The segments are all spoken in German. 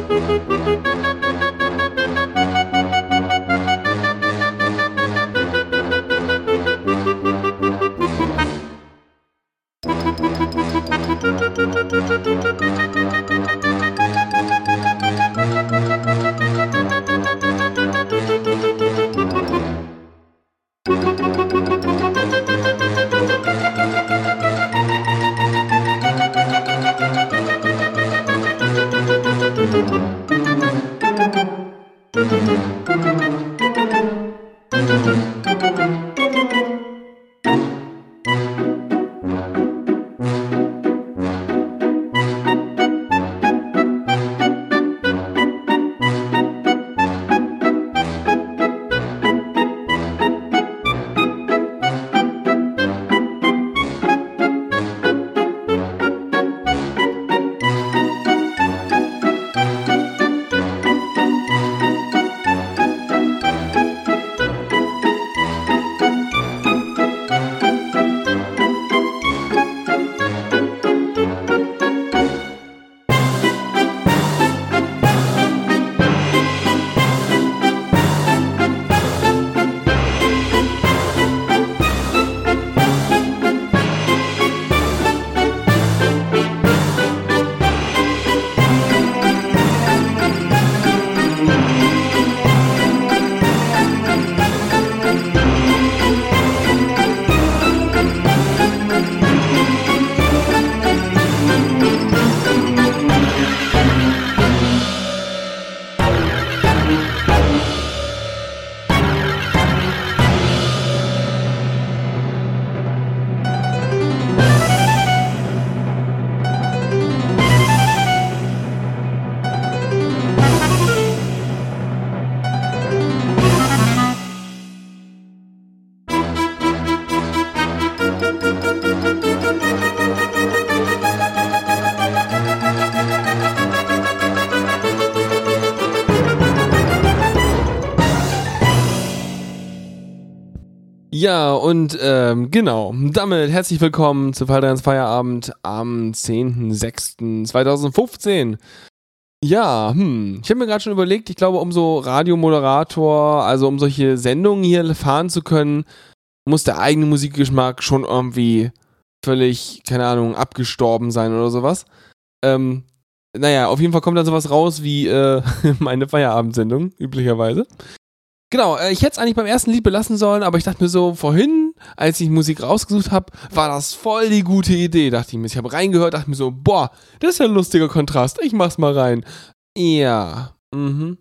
Thank you. Und ähm, genau, damit herzlich willkommen zu Fallreins Feierabend am 10.06.2015. Ja, hm, ich habe mir gerade schon überlegt, ich glaube, um so Radiomoderator, also um solche Sendungen hier fahren zu können, muss der eigene Musikgeschmack schon irgendwie völlig, keine Ahnung, abgestorben sein oder sowas. Ähm, naja, auf jeden Fall kommt dann sowas raus wie äh, meine Feierabendsendung, üblicherweise. Genau, äh, ich hätte es eigentlich beim ersten Lied belassen sollen, aber ich dachte mir so, vorhin, als ich Musik rausgesucht habe, war das voll die gute Idee, dachte ich mir. Ich habe reingehört, dachte mir so, boah, das ist ja ein lustiger Kontrast, ich mach's mal rein. Ja, mhm.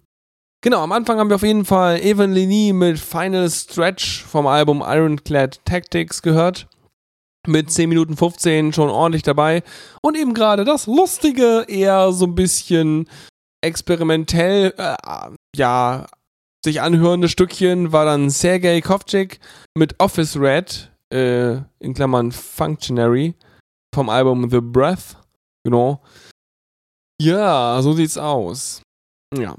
Genau, am Anfang haben wir auf jeden Fall Evan Leni mit Final Stretch vom Album Ironclad Tactics gehört. Mit 10 Minuten 15 schon ordentlich dabei. Und eben gerade das Lustige, eher so ein bisschen experimentell, äh, ja, sich anhörende Stückchen war dann Sergei Kovcik mit Office Red, äh, in Klammern Functionary, vom Album The Breath. Genau. Ja, so sieht's aus. Ja.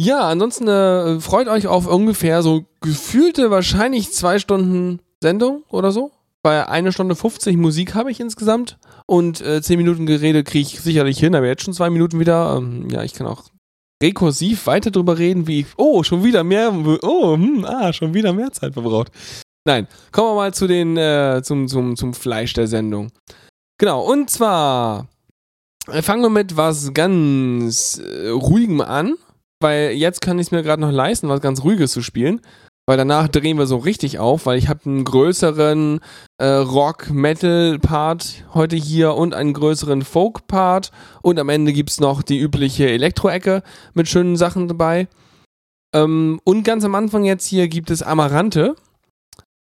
Ja, ansonsten äh, freut euch auf ungefähr so gefühlte wahrscheinlich zwei Stunden Sendung oder so. Bei einer Stunde 50 Musik habe ich insgesamt und äh, 10 Minuten Gerede kriege ich sicherlich hin, aber jetzt schon zwei Minuten wieder. Ähm, ja, ich kann auch rekursiv weiter drüber reden, wie, oh, schon wieder mehr, oh, hm, ah, schon wieder mehr Zeit verbraucht. Nein, kommen wir mal zu den, äh, zum, zum, zum Fleisch der Sendung. Genau, und zwar äh, fangen wir mit was ganz äh, Ruhigem an, weil jetzt kann ich es mir gerade noch leisten, was ganz Ruhiges zu spielen weil danach drehen wir so richtig auf, weil ich habe einen größeren äh, Rock-Metal-Part heute hier und einen größeren Folk-Part und am Ende gibt's noch die übliche Elektro-Ecke mit schönen Sachen dabei. Ähm, und ganz am Anfang jetzt hier gibt es Amarante.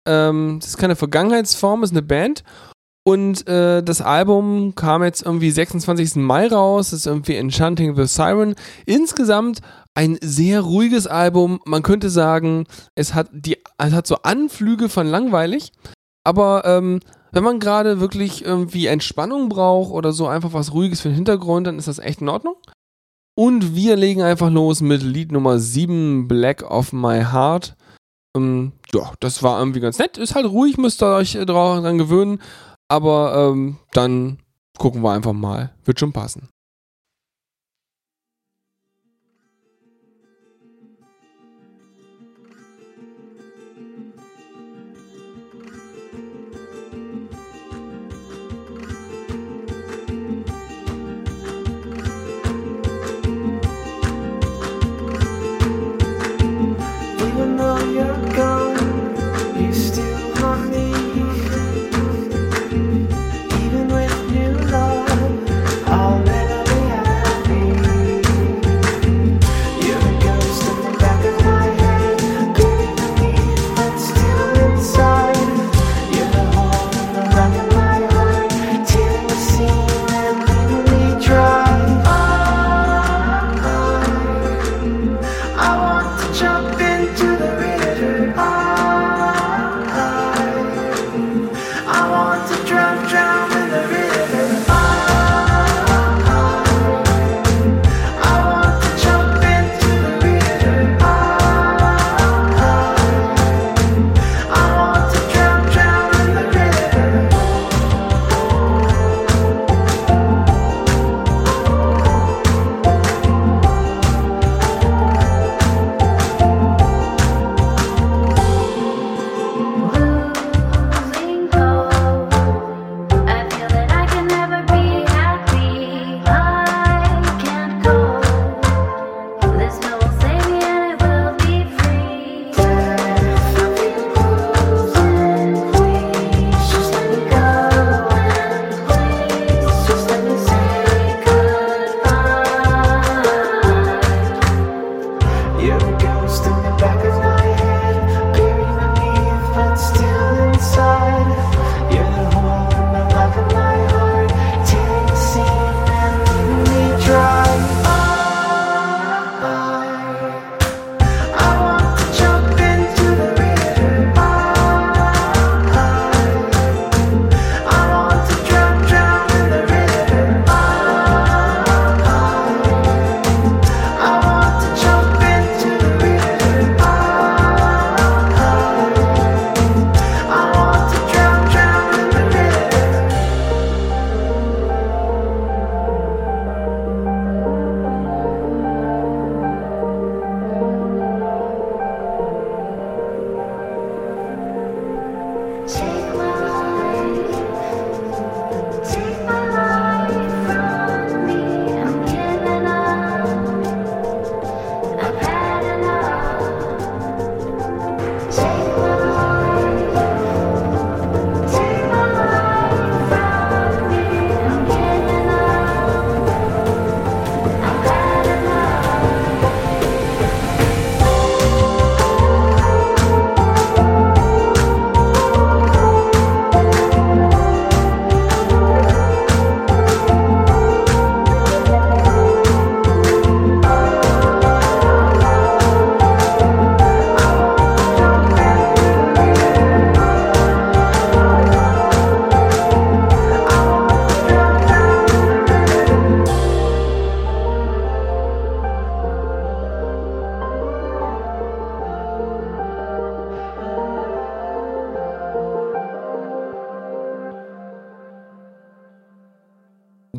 Ähm, das ist keine Vergangenheitsform, ist eine Band und äh, das Album kam jetzt irgendwie 26. Mai raus, das ist irgendwie Enchanting the Siren. Insgesamt ein sehr ruhiges Album. Man könnte sagen, es hat, die, es hat so Anflüge von langweilig, aber ähm, wenn man gerade wirklich irgendwie Entspannung braucht oder so einfach was Ruhiges für den Hintergrund, dann ist das echt in Ordnung. Und wir legen einfach los mit Lied Nummer 7, Black of My Heart. Ähm, ja, das war irgendwie ganz nett. Ist halt ruhig, müsst ihr euch daran gewöhnen. Aber ähm, dann gucken wir einfach mal. Wird schon passen.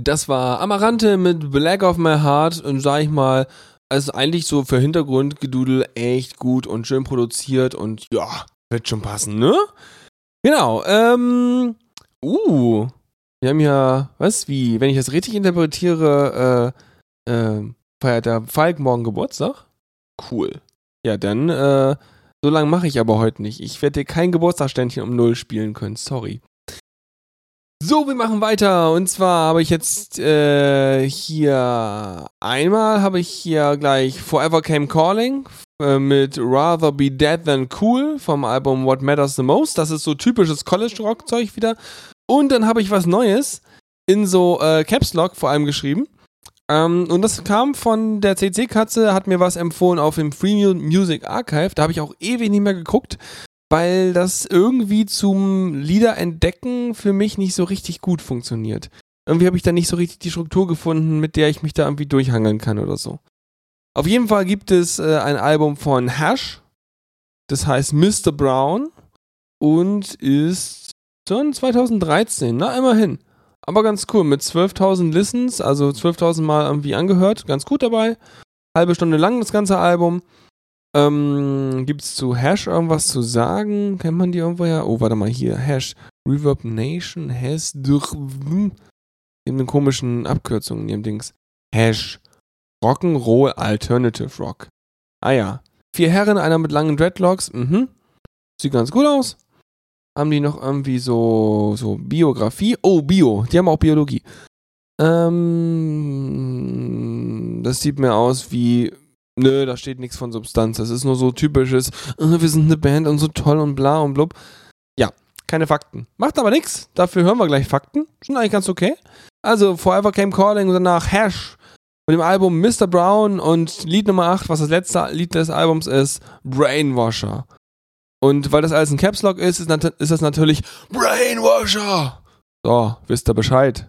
Das war Amarante mit Black of My Heart und sag ich mal, also eigentlich so für Hintergrundgedudel echt gut und schön produziert und ja, wird schon passen, ne? Genau, ähm, uh, wir haben ja, was, wie, wenn ich das richtig interpretiere, äh, äh, feiert der Falk morgen Geburtstag? Cool. Ja, dann, äh, so lange mache ich aber heute nicht. Ich werde dir kein Geburtstagsständchen um Null spielen können, sorry. So, wir machen weiter. Und zwar habe ich jetzt äh, hier einmal habe ich hier gleich Forever Came Calling äh, mit Rather Be Dead Than Cool vom Album What Matters the Most. Das ist so typisches College-Rock-Zeug wieder. Und dann habe ich was Neues in so äh, Caps Lock vor allem geschrieben. Ähm, und das kam von der CC-Katze, hat mir was empfohlen auf dem Free Music Archive. Da habe ich auch ewig nicht mehr geguckt, weil das irgendwie zum Liederentdecken für mich nicht so richtig gut funktioniert. Irgendwie habe ich da nicht so richtig die Struktur gefunden, mit der ich mich da irgendwie durchhangeln kann oder so. Auf jeden Fall gibt es äh, ein Album von Hash, das heißt Mr. Brown und ist schon 2013, na immerhin. Aber ganz cool, mit 12.000 Listens, also 12.000 Mal irgendwie angehört, ganz gut dabei. Halbe Stunde lang das ganze Album. Ähm, Gibt es zu Hash irgendwas zu sagen? Kennt man die irgendwo ja? Oh, warte mal hier. Hash. Reverb Nation has durch. In den komischen Abkürzungen in ihrem Dings. Hash. Rock'n'Roll Alternative Rock. Ah ja. Vier Herren, einer mit langen Dreadlocks. Mhm. Sieht ganz gut aus haben die noch irgendwie so, so Biografie. Oh, Bio. Die haben auch Biologie. Ähm, das sieht mir aus wie. Nö, da steht nichts von Substanz. Das ist nur so typisches, oh, wir sind eine Band und so toll und bla und blub. Ja, keine Fakten. Macht aber nichts. Dafür hören wir gleich Fakten. Sind eigentlich ganz okay. Also, Forever Came Calling und danach Hash mit dem Album Mr. Brown und Lied Nummer 8, was das letzte Lied des Albums ist, Brainwasher. Und weil das alles ein Caps Lock ist, ist, ist das natürlich Brainwasher. So, wisst ihr Bescheid.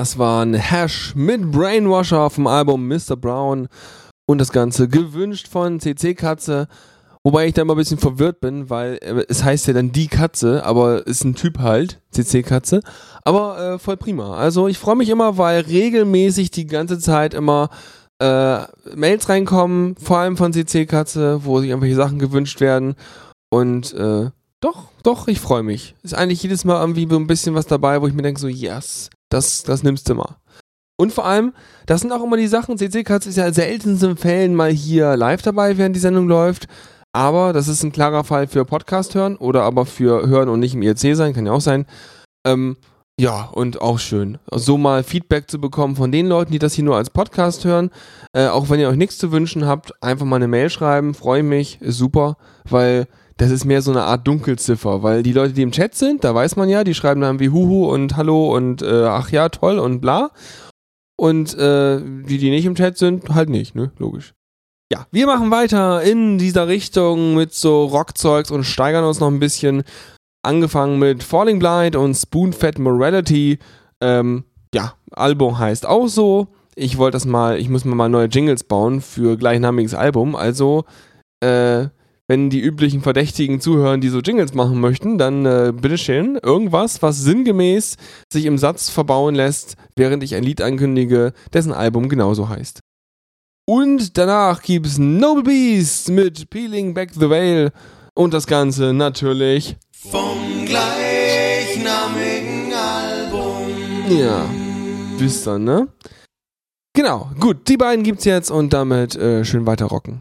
Das war ein Hash mit Brainwasher vom Album Mr. Brown und das Ganze gewünscht von CC Katze. Wobei ich da immer ein bisschen verwirrt bin, weil äh, es heißt ja dann die Katze, aber ist ein Typ halt, CC Katze. Aber äh, voll prima. Also ich freue mich immer, weil regelmäßig die ganze Zeit immer äh, Mails reinkommen, vor allem von CC Katze, wo sich irgendwelche Sachen gewünscht werden. Und äh, doch, doch, ich freue mich. Ist eigentlich jedes Mal irgendwie so ein bisschen was dabei, wo ich mir denke, so, yes, das, das nimmst du mal. Und vor allem, das sind auch immer die Sachen, CC Katze ist ja seltensten Fällen mal hier live dabei, während die Sendung läuft. Aber das ist ein klarer Fall für Podcast hören oder aber für hören und nicht im IRC sein, kann ja auch sein. Ähm, ja, und auch schön. So mal Feedback zu bekommen von den Leuten, die das hier nur als Podcast hören. Äh, auch wenn ihr euch nichts zu wünschen habt, einfach mal eine Mail schreiben. Freue mich, ist super, weil das ist mehr so eine Art Dunkelziffer. Weil die Leute, die im Chat sind, da weiß man ja, die schreiben dann wie Huhu und Hallo und äh, ach ja, toll und bla. Und äh, die, die nicht im Chat sind, halt nicht, ne? Logisch. Ja, wir machen weiter in dieser Richtung mit so Rockzeugs und steigern uns noch ein bisschen. Angefangen mit Falling Blind und Spoonfed Morality. Ähm, ja, Album heißt auch so. Ich wollte das mal, ich muss mir mal neue Jingles bauen für gleichnamiges Album. Also, äh, wenn die üblichen Verdächtigen zuhören, die so Jingles machen möchten, dann äh, bitteschön irgendwas, was sinngemäß sich im Satz verbauen lässt, während ich ein Lied ankündige, dessen Album genauso heißt. Und danach gibt's Noble Beast mit Peeling Back the Veil und das Ganze natürlich vom gleichnamigen Album. Ja, düster, ne? Genau, gut, die beiden gibt's jetzt und damit äh, schön weiter rocken.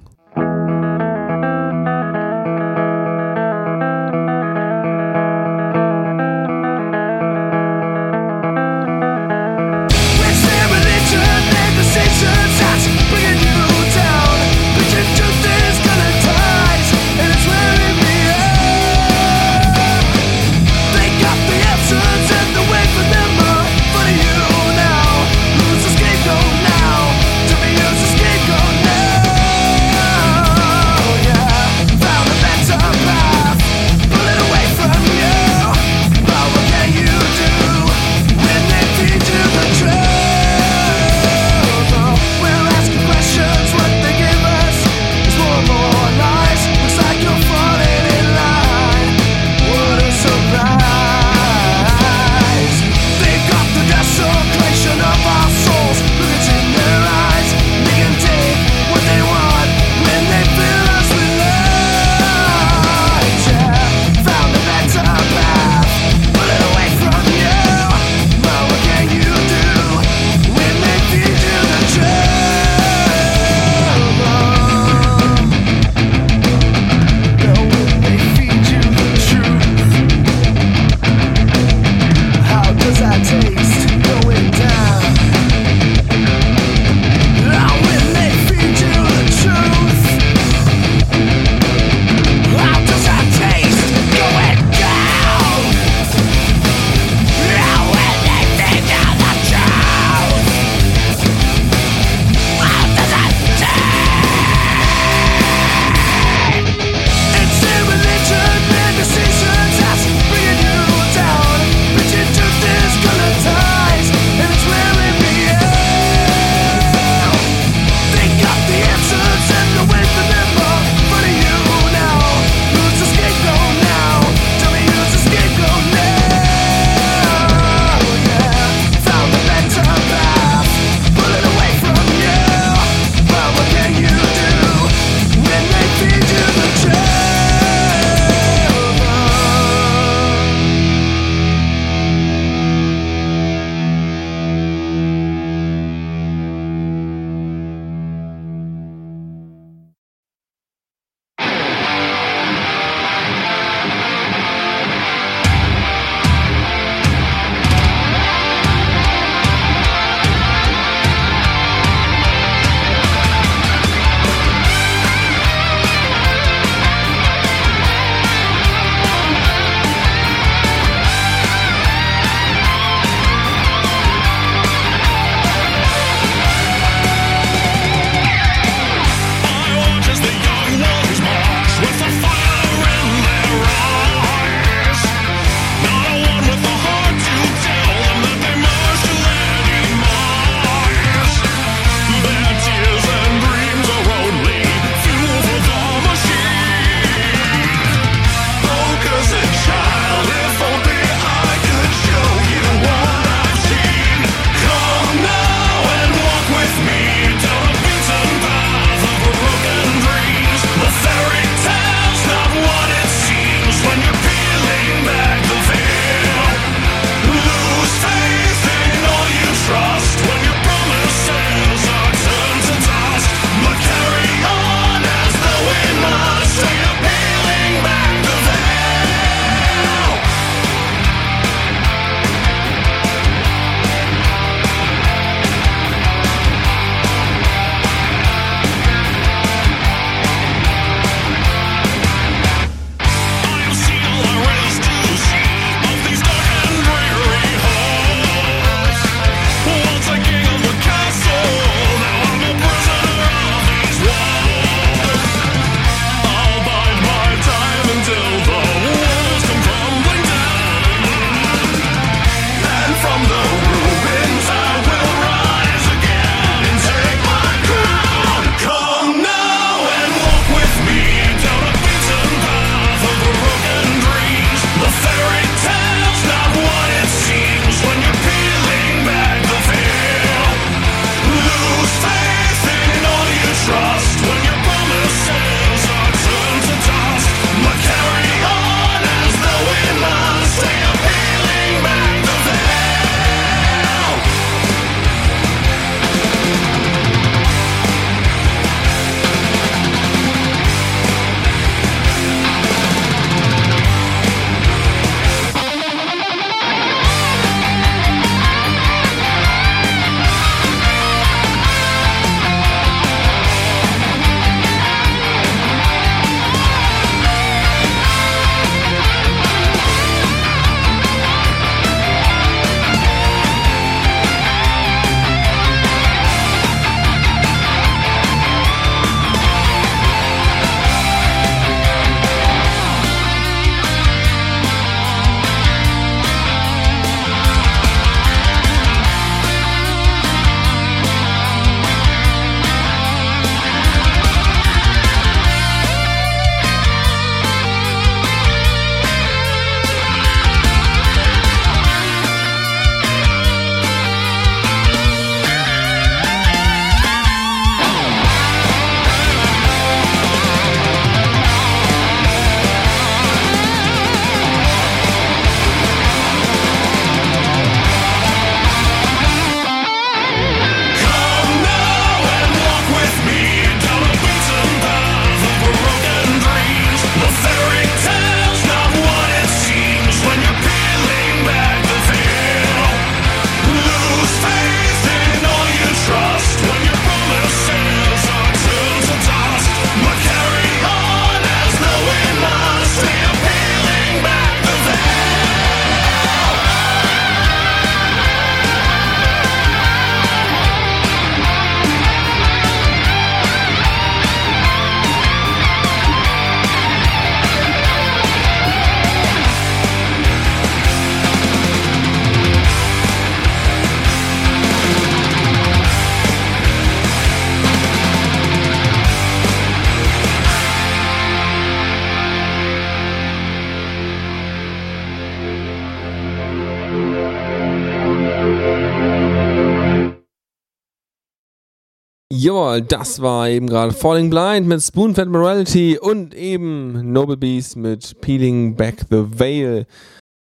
Jawohl, das war eben gerade Falling Blind mit Spoonfed Morality und eben Noble Beast mit Peeling Back the Veil.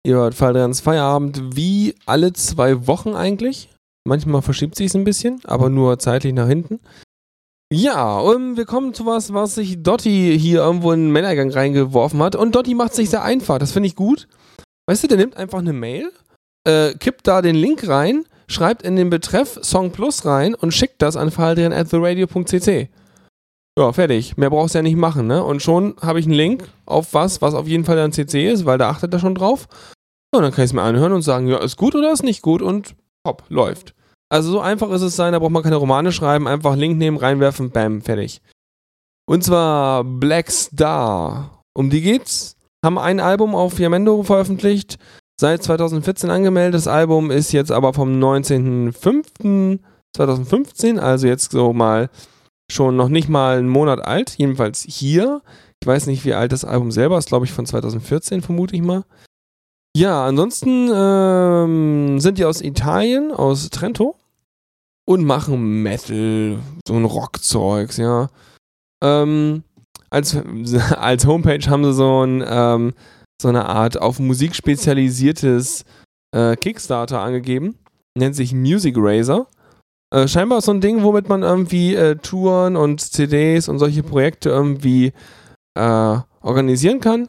Ihr hört Faldrians Feierabend wie alle zwei Wochen eigentlich. Manchmal verschiebt sich es ein bisschen, aber nur zeitlich nach hinten. Ja, und wir kommen zu was, was sich Dotti hier irgendwo in den Männergang reingeworfen hat. Und Dotti macht sich sehr einfach. Das finde ich gut. Weißt du, der nimmt einfach eine Mail, äh, kippt da den Link rein, schreibt in den Betreff Song Plus rein und schickt das an theradio.cc. Ja, fertig. Mehr brauchst du ja nicht machen, ne? Und schon habe ich einen Link auf was, was auf jeden Fall dann CC ist, weil da achtet er schon drauf. Und dann kann ich es mir anhören und sagen, ja, ist gut oder ist nicht gut und hopp, läuft. Also so einfach ist es sein, da braucht man keine Romane schreiben, einfach Link nehmen, reinwerfen, bam, fertig. Und zwar Black Star. Um die geht's. Haben ein Album auf Yamendo veröffentlicht, seit 2014 angemeldet. Das Album ist jetzt aber vom 19.05.2015, also jetzt so mal schon noch nicht mal einen Monat alt, jedenfalls hier. Ich weiß nicht, wie alt das Album selber ist, glaube ich von 2014, vermute ich mal. Ja, ansonsten ähm, sind die aus Italien, aus Trento und machen Metal, so ein Rockzeugs, ja. Ähm, als, als Homepage haben sie so, ein, ähm, so eine Art auf Musik spezialisiertes äh, Kickstarter angegeben. Nennt sich Music Razor. Äh, scheinbar so ein Ding, womit man irgendwie äh, Touren und CDs und solche Projekte irgendwie äh, organisieren kann.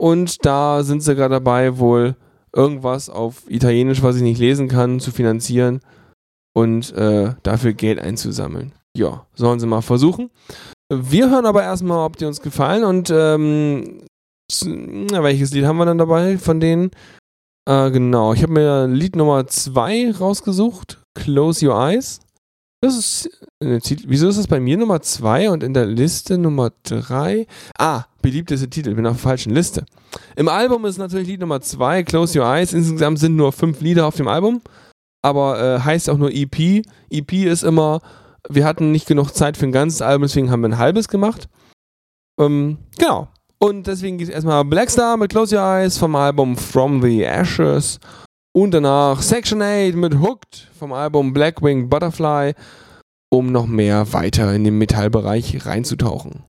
Und da sind sie gerade dabei, wohl irgendwas auf Italienisch, was ich nicht lesen kann, zu finanzieren und äh, dafür Geld einzusammeln. Ja, sollen sie mal versuchen. Wir hören aber erstmal, ob die uns gefallen und ähm, welches Lied haben wir dann dabei von denen? Äh, genau, ich habe mir Lied Nummer 2 rausgesucht, Close Your Eyes. Das ist, äh, wieso ist das bei mir Nummer 2 und in der Liste Nummer 3? Ah, beliebteste Titel, bin auf der falschen Liste. Im Album ist natürlich Lied Nummer 2, Close Your Eyes. Insgesamt sind nur fünf Lieder auf dem Album, aber äh, heißt auch nur EP. EP ist immer, wir hatten nicht genug Zeit für ein ganzes Album, deswegen haben wir ein halbes gemacht. Ähm, genau. Und deswegen geht es erstmal Blackstar mit Close Your Eyes vom Album From the Ashes. Und danach Section 8 mit Hooked vom Album Blackwing Butterfly, um noch mehr weiter in den Metallbereich reinzutauchen.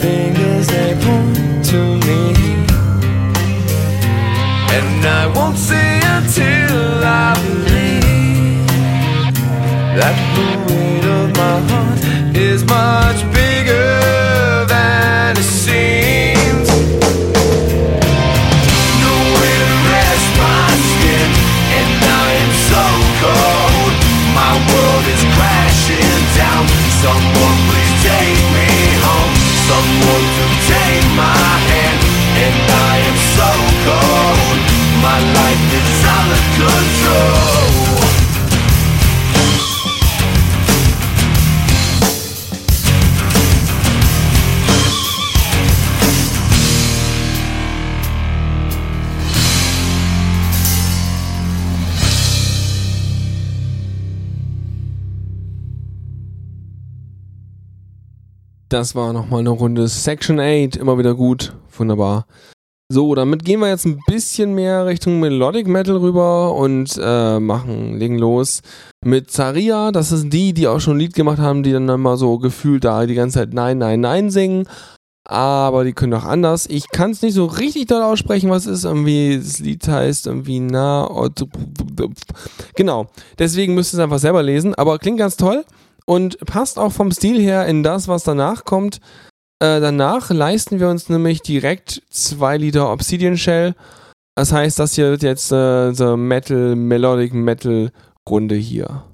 Fingers they point to me. And I won't say until I believe that the weight Das war nochmal eine Runde Section 8, immer wieder gut, wunderbar. So, damit gehen wir jetzt ein bisschen mehr Richtung Melodic Metal rüber und äh, machen, legen los mit Zaria. Das ist die, die auch schon ein Lied gemacht haben, die dann immer so gefühlt da die ganze Zeit Nein, Nein, Nein singen. Aber die können auch anders. Ich kann es nicht so richtig doll aussprechen, was ist. Irgendwie, das Lied heißt irgendwie Na. Genau. Deswegen müsst ihr es einfach selber lesen. Aber klingt ganz toll und passt auch vom Stil her in das, was danach kommt. Äh, danach leisten wir uns nämlich direkt zwei Lieder Obsidian Shell. Das heißt, das hier wird jetzt äh, Metal, Melodic Metal Runde hier.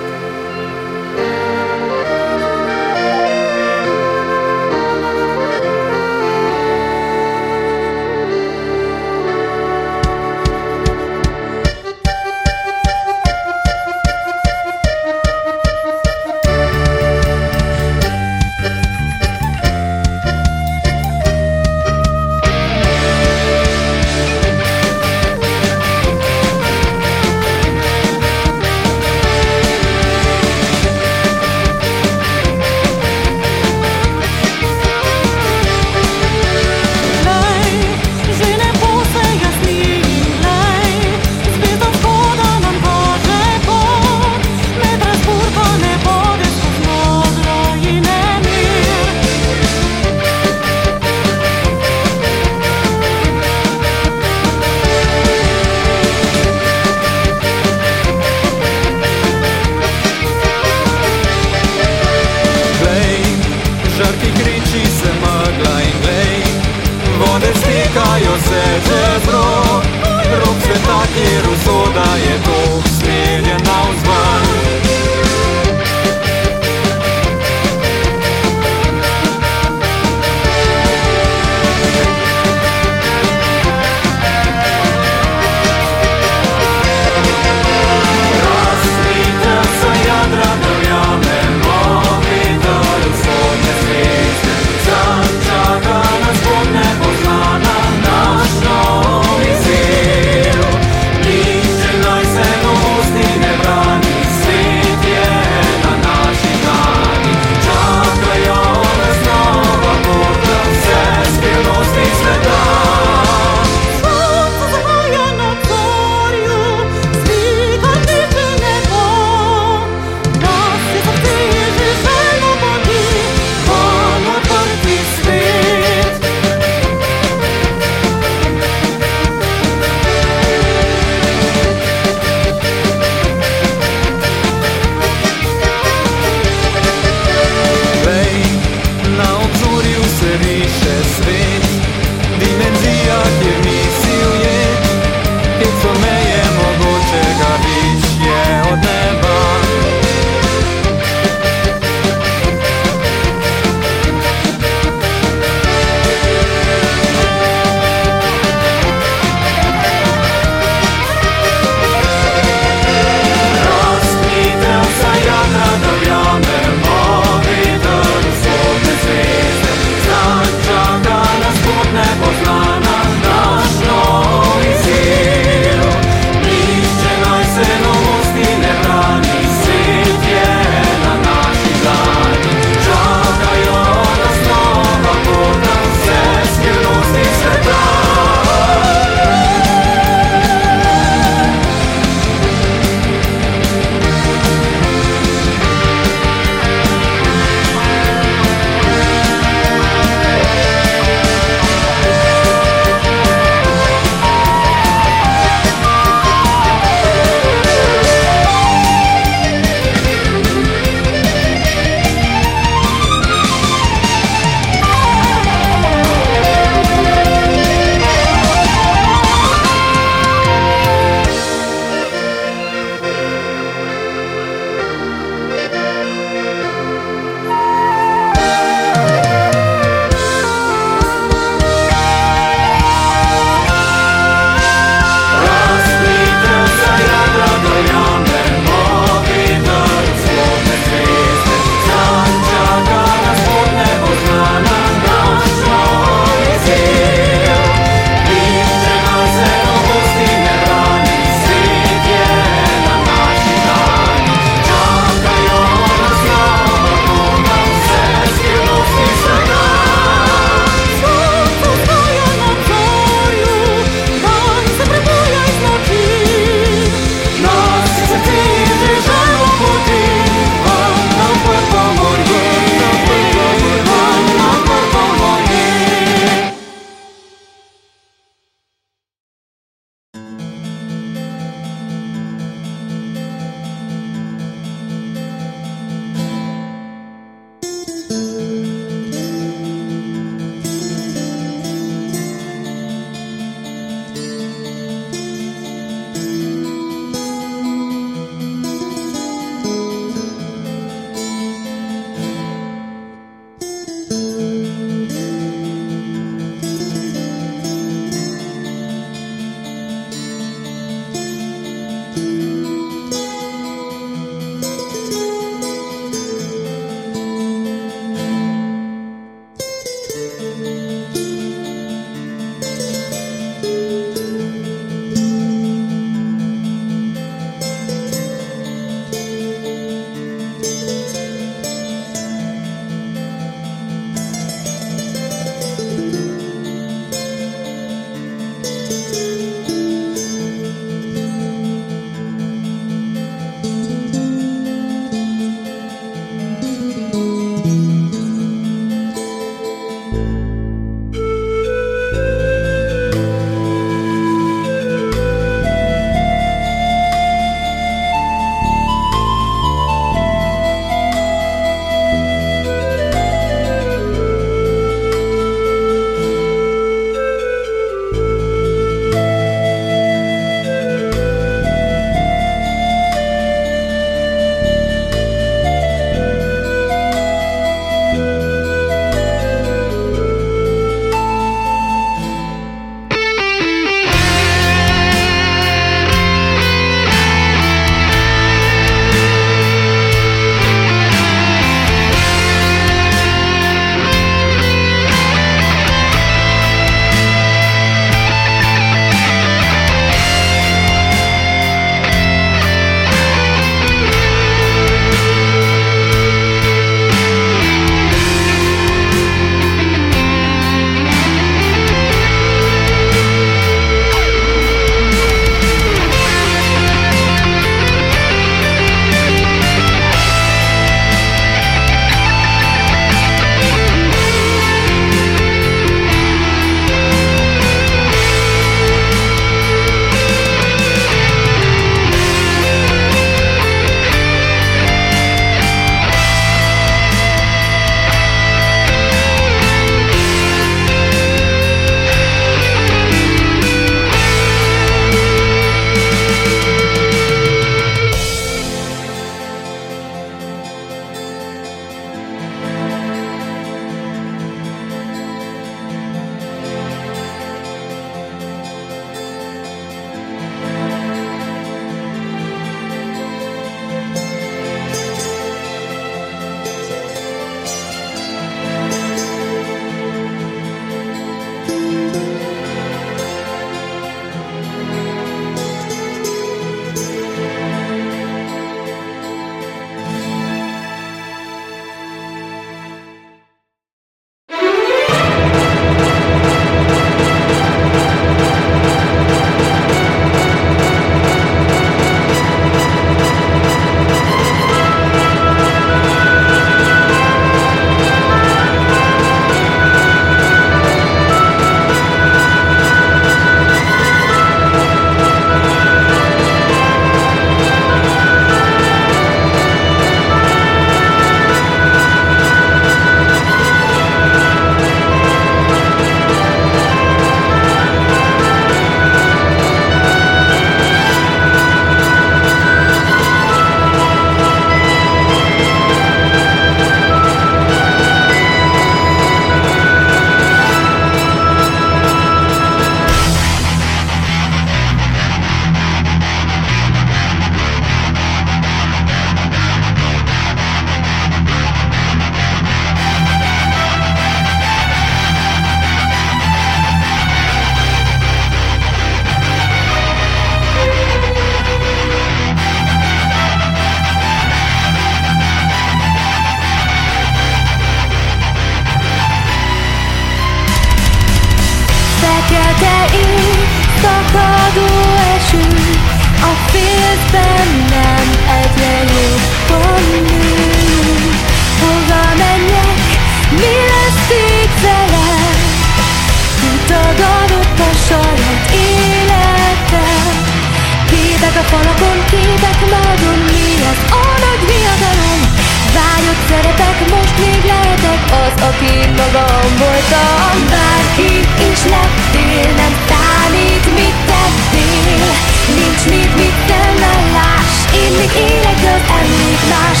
Bárki is lettél, nem számít, mit tettél. Nincs mit, mit nem láss, én még élek, az emlék más.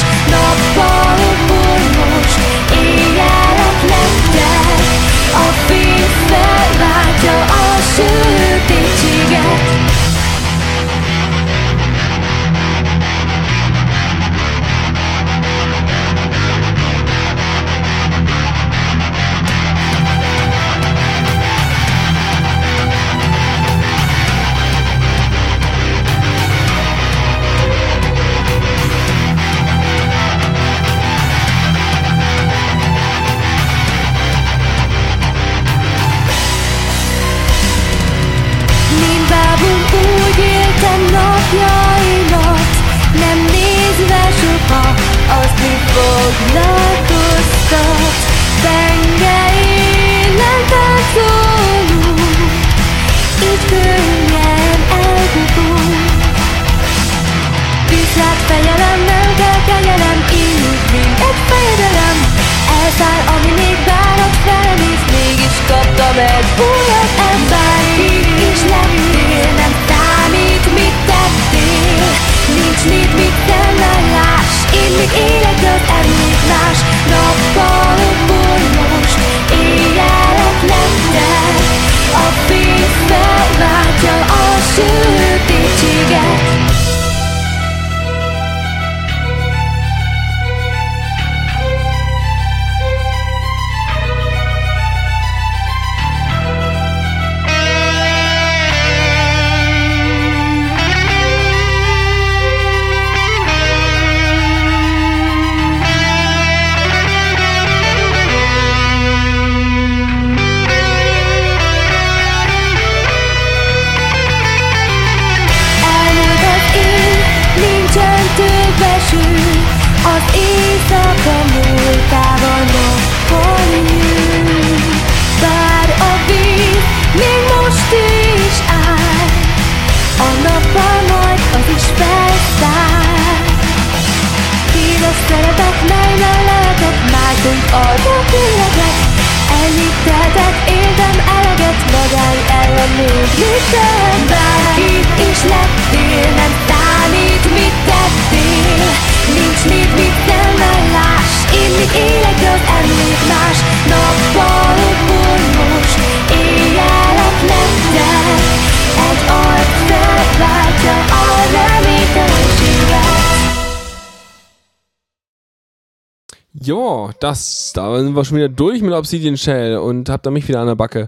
Das, da sind wir schon wieder durch mit Obsidian Shell und habt ihr mich wieder an der Backe.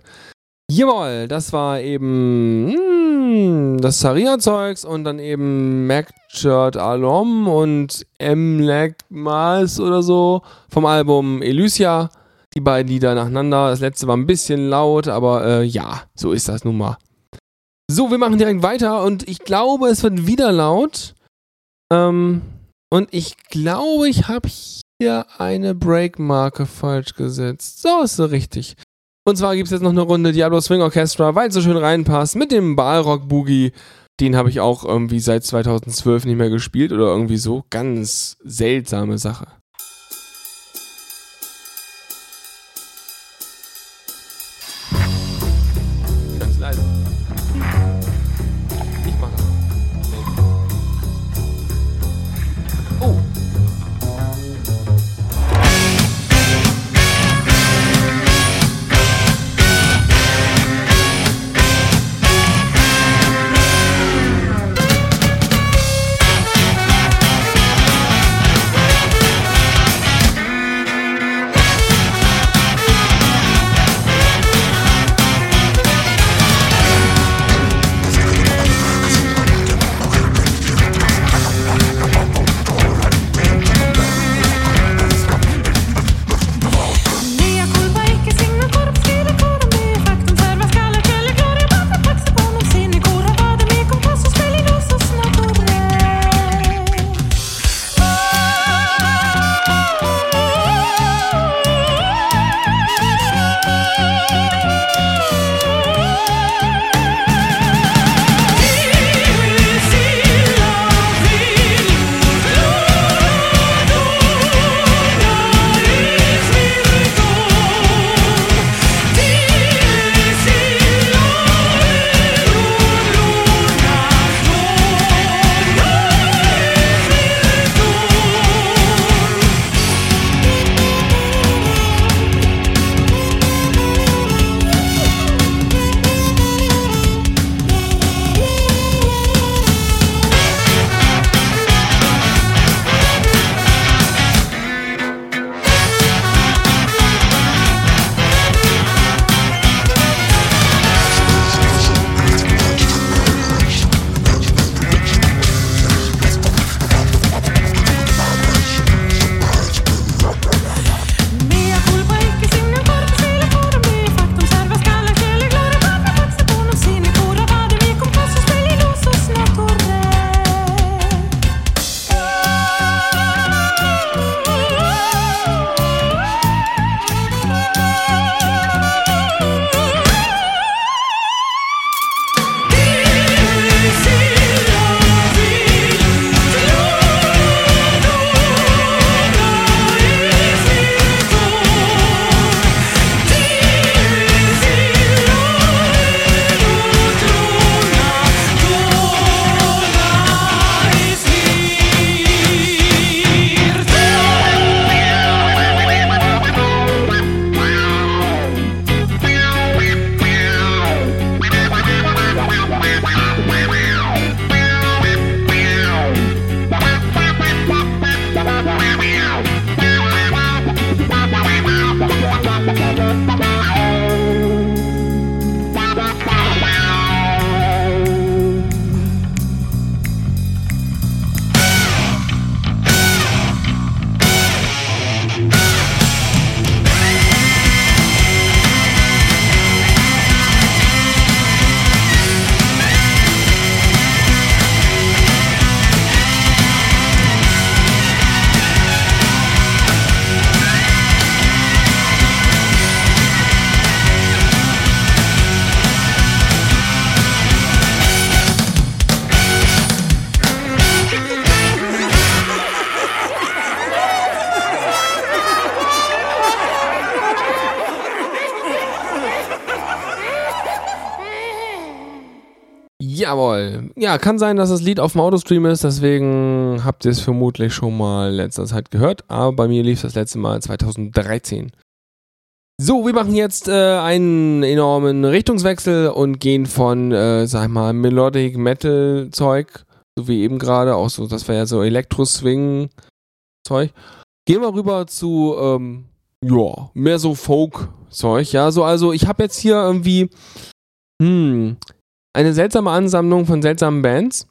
Jawohl, das war eben hm, das Saria-Zeugs und dann eben Mac-Shirt Alom und M-Leg Mas oder so vom Album Elysia. Die beiden Lieder nacheinander. Das letzte war ein bisschen laut, aber äh, ja, so ist das nun mal. So, wir machen direkt weiter und ich glaube, es wird wieder laut. Ähm, und ich glaube, ich habe hier eine Breakmarke falsch gesetzt. So ist sie richtig. Und zwar gibt es jetzt noch eine Runde Diablo Swing Orchestra, weil es so schön reinpasst, mit dem Balrog Boogie. Den habe ich auch irgendwie seit 2012 nicht mehr gespielt oder irgendwie so. Ganz seltsame Sache. Kann sein, dass das Lied auf dem Autostream ist, deswegen habt ihr es vermutlich schon mal letzter Zeit gehört, aber bei mir lief das letzte Mal 2013. So, wir machen jetzt äh, einen enormen Richtungswechsel und gehen von, äh, sag mal, Melodic Metal Zeug, so wie eben gerade, auch so, das wäre ja so Elektro-Swing Zeug. Gehen wir rüber zu, ähm, ja, mehr so Folk-Zeug, ja, so, also ich habe jetzt hier irgendwie, hm, eine seltsame Ansammlung von seltsamen Bands,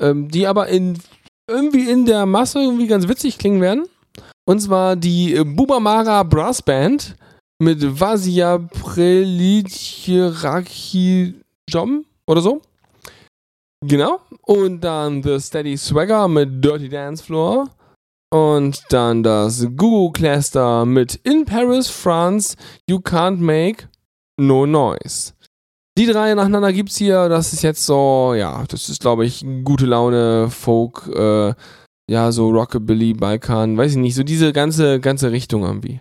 ähm, die aber in, irgendwie in der Masse irgendwie ganz witzig klingen werden. Und zwar die äh, Bubamara Brass Band mit Vasia Prelichiraki-Jom oder so. Genau. Und dann The Steady Swagger mit Dirty Dance Floor. Und dann das Google Cluster mit In Paris, France, You Can't Make No Noise. Die drei nacheinander gibt's hier. Das ist jetzt so, ja, das ist, glaube ich, gute Laune, Folk, äh, ja, so Rockabilly, Balkan, weiß ich nicht, so diese ganze, ganze Richtung irgendwie.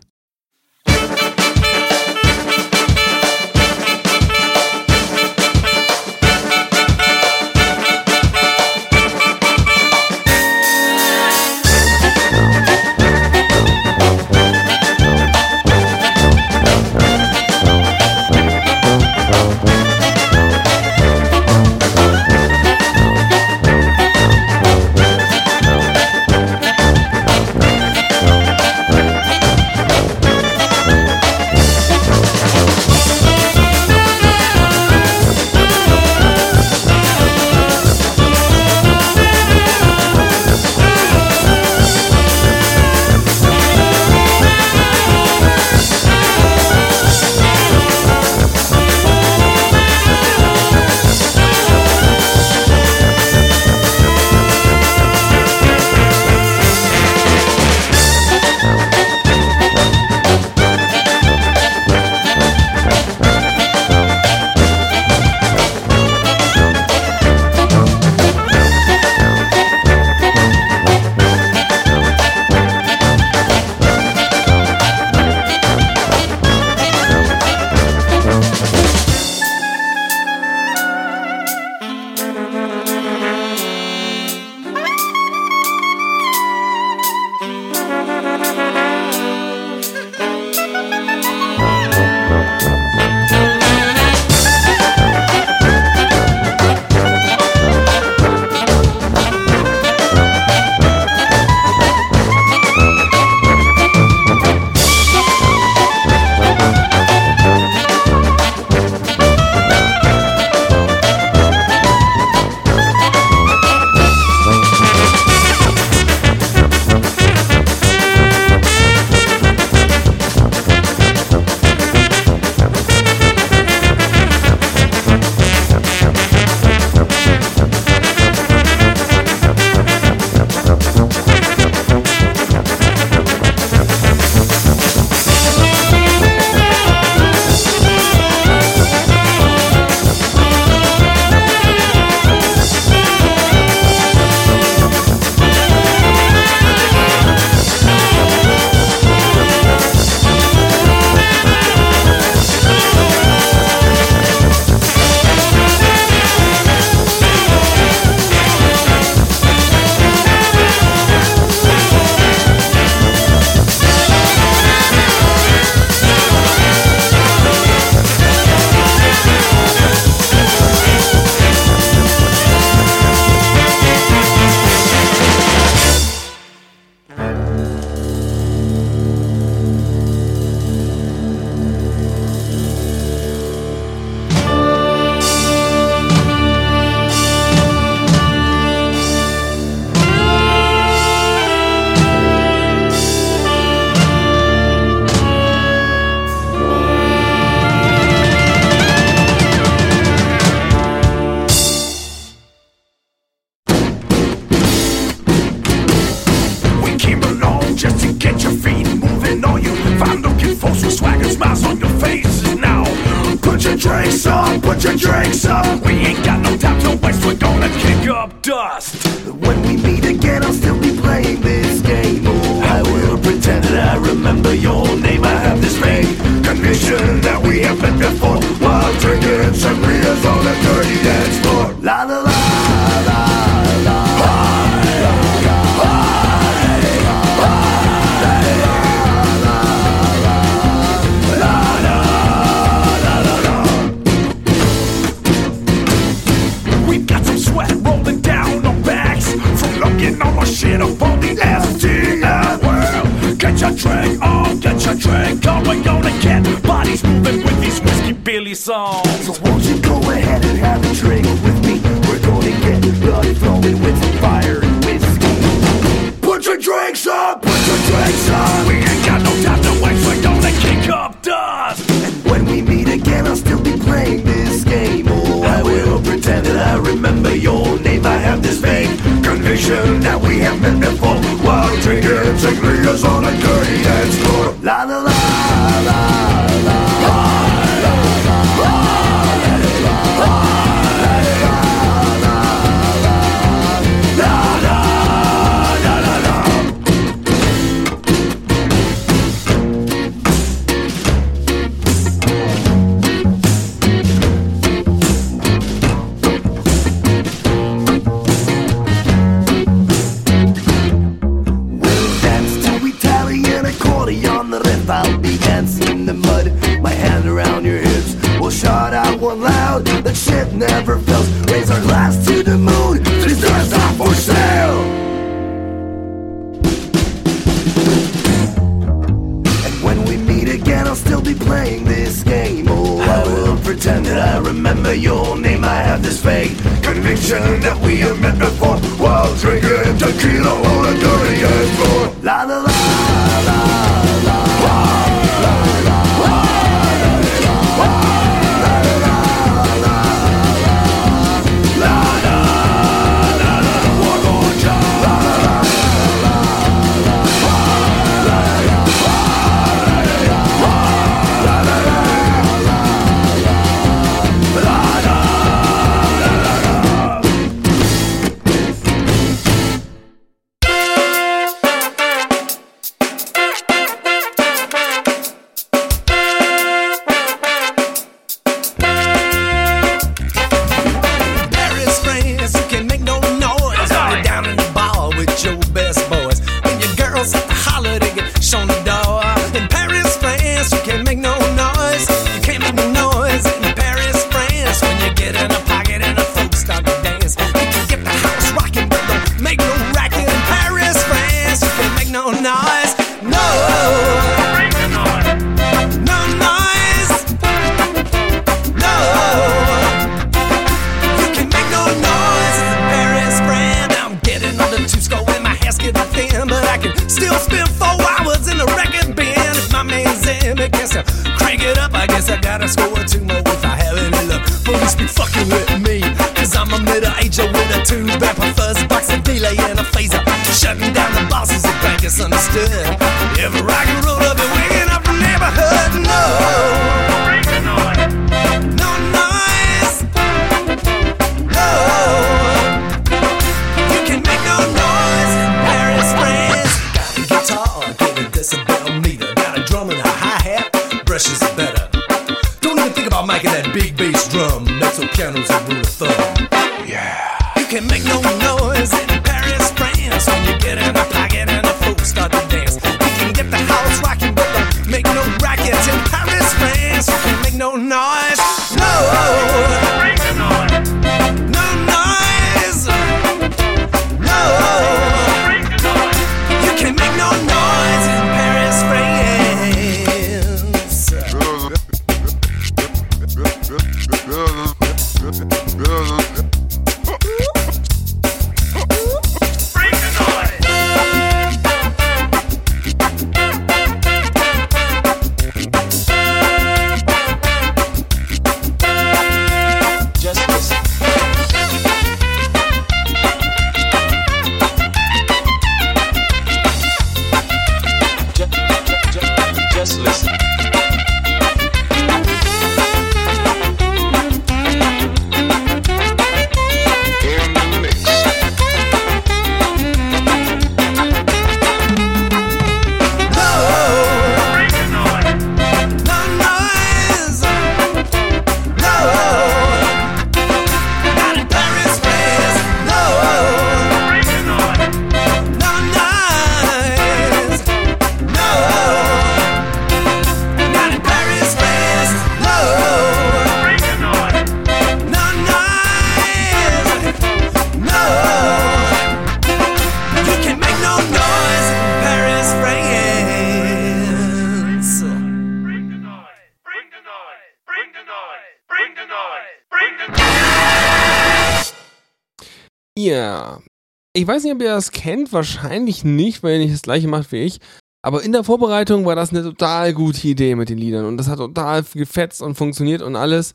Nicht, ihr das kennt, wahrscheinlich nicht, weil ihr nicht das gleiche macht wie ich. Aber in der Vorbereitung war das eine total gute Idee mit den Liedern und das hat total gefetzt und funktioniert und alles.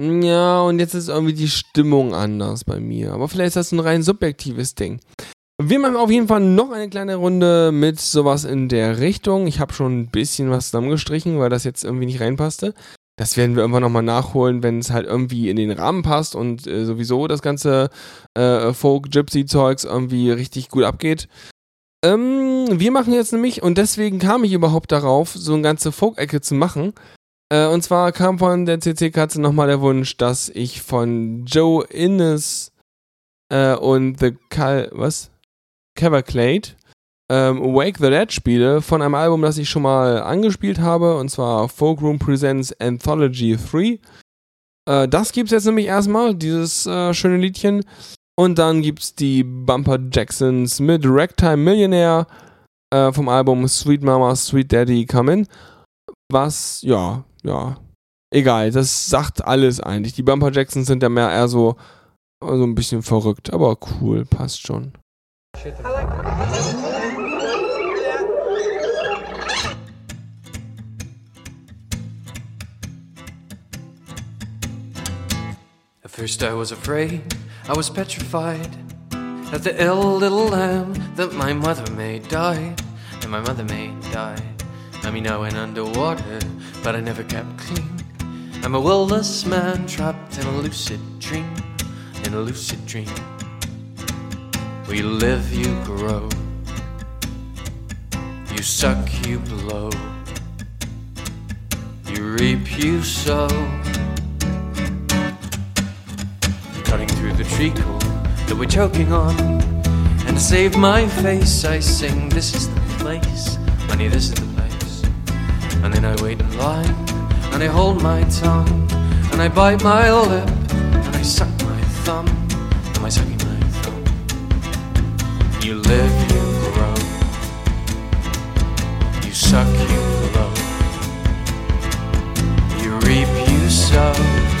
Ja, und jetzt ist irgendwie die Stimmung anders bei mir. Aber vielleicht ist das ein rein subjektives Ding. Wir machen auf jeden Fall noch eine kleine Runde mit sowas in der Richtung. Ich habe schon ein bisschen was zusammengestrichen, weil das jetzt irgendwie nicht reinpasste. Das werden wir irgendwann nochmal nachholen, wenn es halt irgendwie in den Rahmen passt und äh, sowieso das ganze äh, Folk-Gypsy-Zeugs irgendwie richtig gut abgeht. Ähm, wir machen jetzt nämlich, und deswegen kam ich überhaupt darauf, so eine ganze Folk-Ecke zu machen. Äh, und zwar kam von der CC-Katze nochmal der Wunsch, dass ich von Joe Innes äh, und The Cal was? Cavalcade ähm, Wake the Dead spiele von einem Album, das ich schon mal angespielt habe, und zwar Folk Room Presents Anthology 3. Äh, das gibt's jetzt nämlich erstmal, dieses äh, schöne Liedchen. Und dann gibt's die Bumper Jacksons mit Ragtime Millionaire äh, vom Album Sweet Mama, Sweet Daddy Come In. Was, ja, ja, egal, das sagt alles eigentlich. Die Bumper Jacksons sind ja mehr eher so, so ein bisschen verrückt, aber cool, passt schon. At first I was afraid, I was petrified at the ill little lamb that my mother made die. and my mother made die. I mean, I went underwater, but I never kept clean. I'm a willless man trapped in a lucid dream, in a lucid dream. We live, you grow, you suck, you blow, you reap, you sow. Treacle that we're choking on. And to save my face, I sing, This is the place, honey, this is the place. And then I wait in line, and I hold my tongue, and I bite my lip, and I suck my thumb. Am I sucking my thumb? You live, you grow, you suck, you blow, you reap, you sow.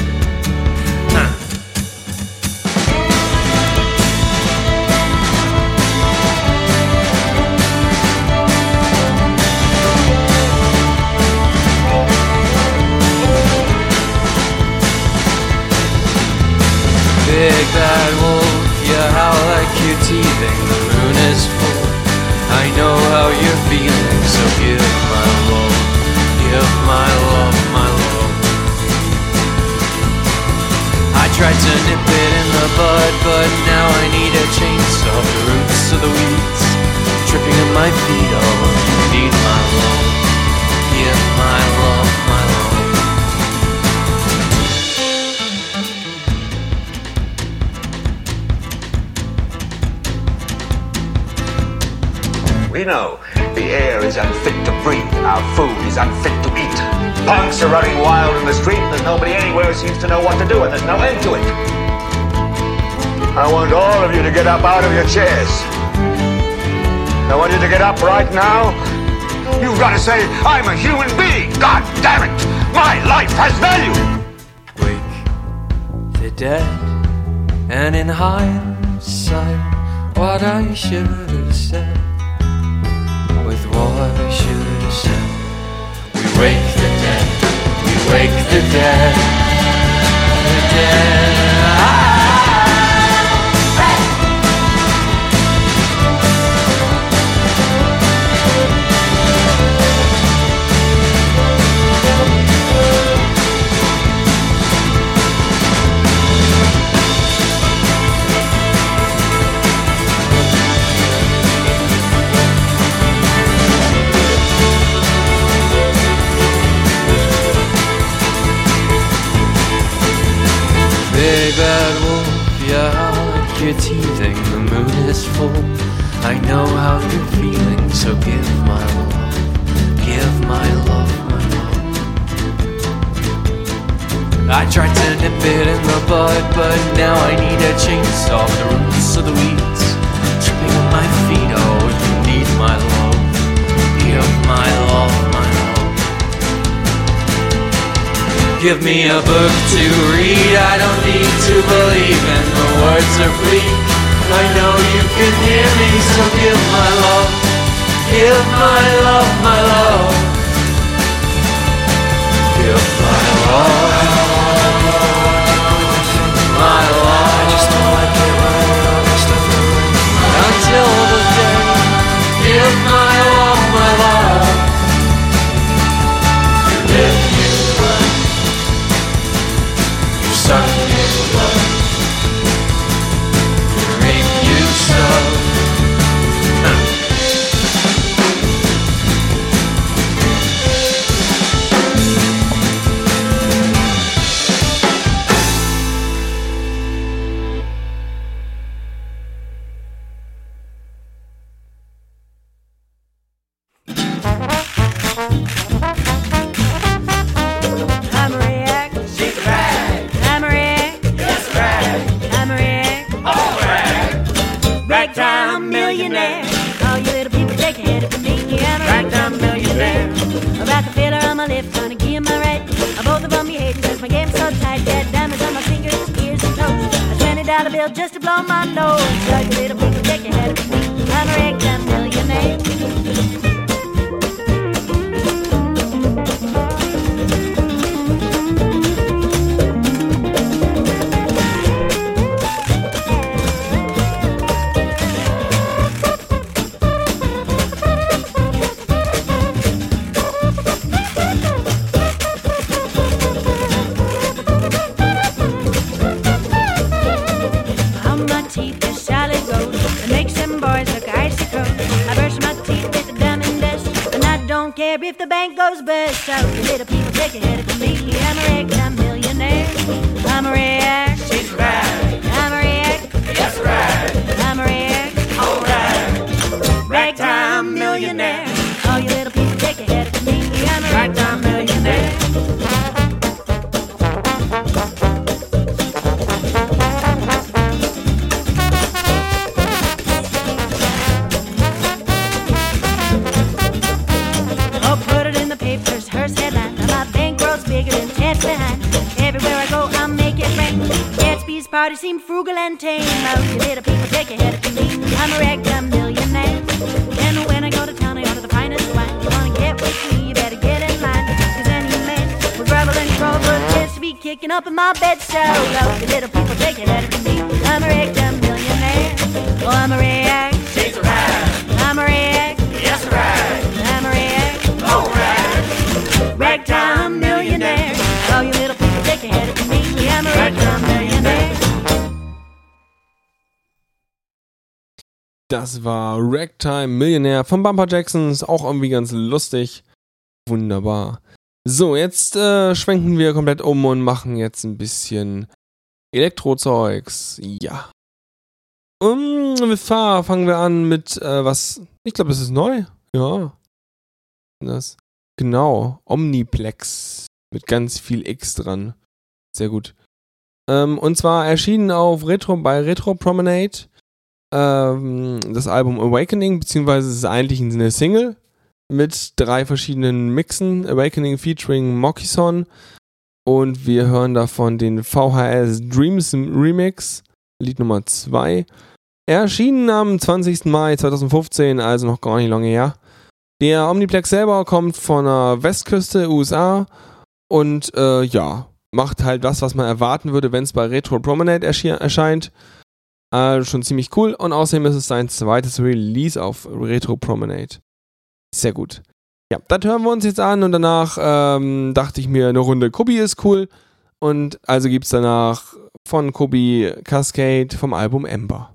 You're teething. The moon is full. I know how you're feeling, so give my love, give my love, my love. I tried to nip it in the bud, but now I need a chainsaw. The roots of the weeds tripping at my feet. Oh, you need my love, give We know the air is unfit to breathe, our food is unfit to eat. Punks are running wild in the street, there's nobody anywhere seems to know what to do, and there's no end to it. I want all of you to get up out of your chairs. I want you to get up right now. You've got to say, I'm a human being. God damn it! My life has value! wake the dead. And in hindsight, what I should have said, wake the dead, the dead. Full. I know how you're feeling, so give my love, give my love, my love. I tried to nip it in the bud, but now I need a chainsaw. The roots of the weeds tripping at my feet. Oh, you need my love, give my love, my love. Give me a book to read. I don't need to believe in the words of bleak. I know you can hear me, so give my love, give my love, my love, give my love, Das war Ragtime Millionär von Bumper Jacksons. Auch irgendwie ganz lustig. Wunderbar. So, jetzt äh, schwenken wir komplett um und machen jetzt ein bisschen Elektrozeugs. Ja. Um, mit Fahr fangen wir an mit äh, was. Ich glaube, das ist neu. Ja. Das. Genau. Omniplex. Mit ganz viel X dran. Sehr gut. Ähm, und zwar erschienen auf Retro bei Retro Promenade ähm, das Album Awakening, beziehungsweise es ist eigentlich eine Single mit drei verschiedenen Mixen. Awakening featuring Mokison und wir hören davon den VHS Dreams Remix, Lied Nummer 2. Erschienen am 20. Mai 2015, also noch gar nicht lange her. Der Omniplex selber kommt von der Westküste USA und äh, ja, macht halt das, was man erwarten würde, wenn es bei Retro Promenade erscheint. Äh, schon ziemlich cool und außerdem ist es sein zweites Release auf Retro Promenade. Sehr gut. Ja, das hören wir uns jetzt an und danach ähm, dachte ich mir, eine Runde Kobi ist cool. Und also gibt es danach von Kobi Cascade vom Album Ember.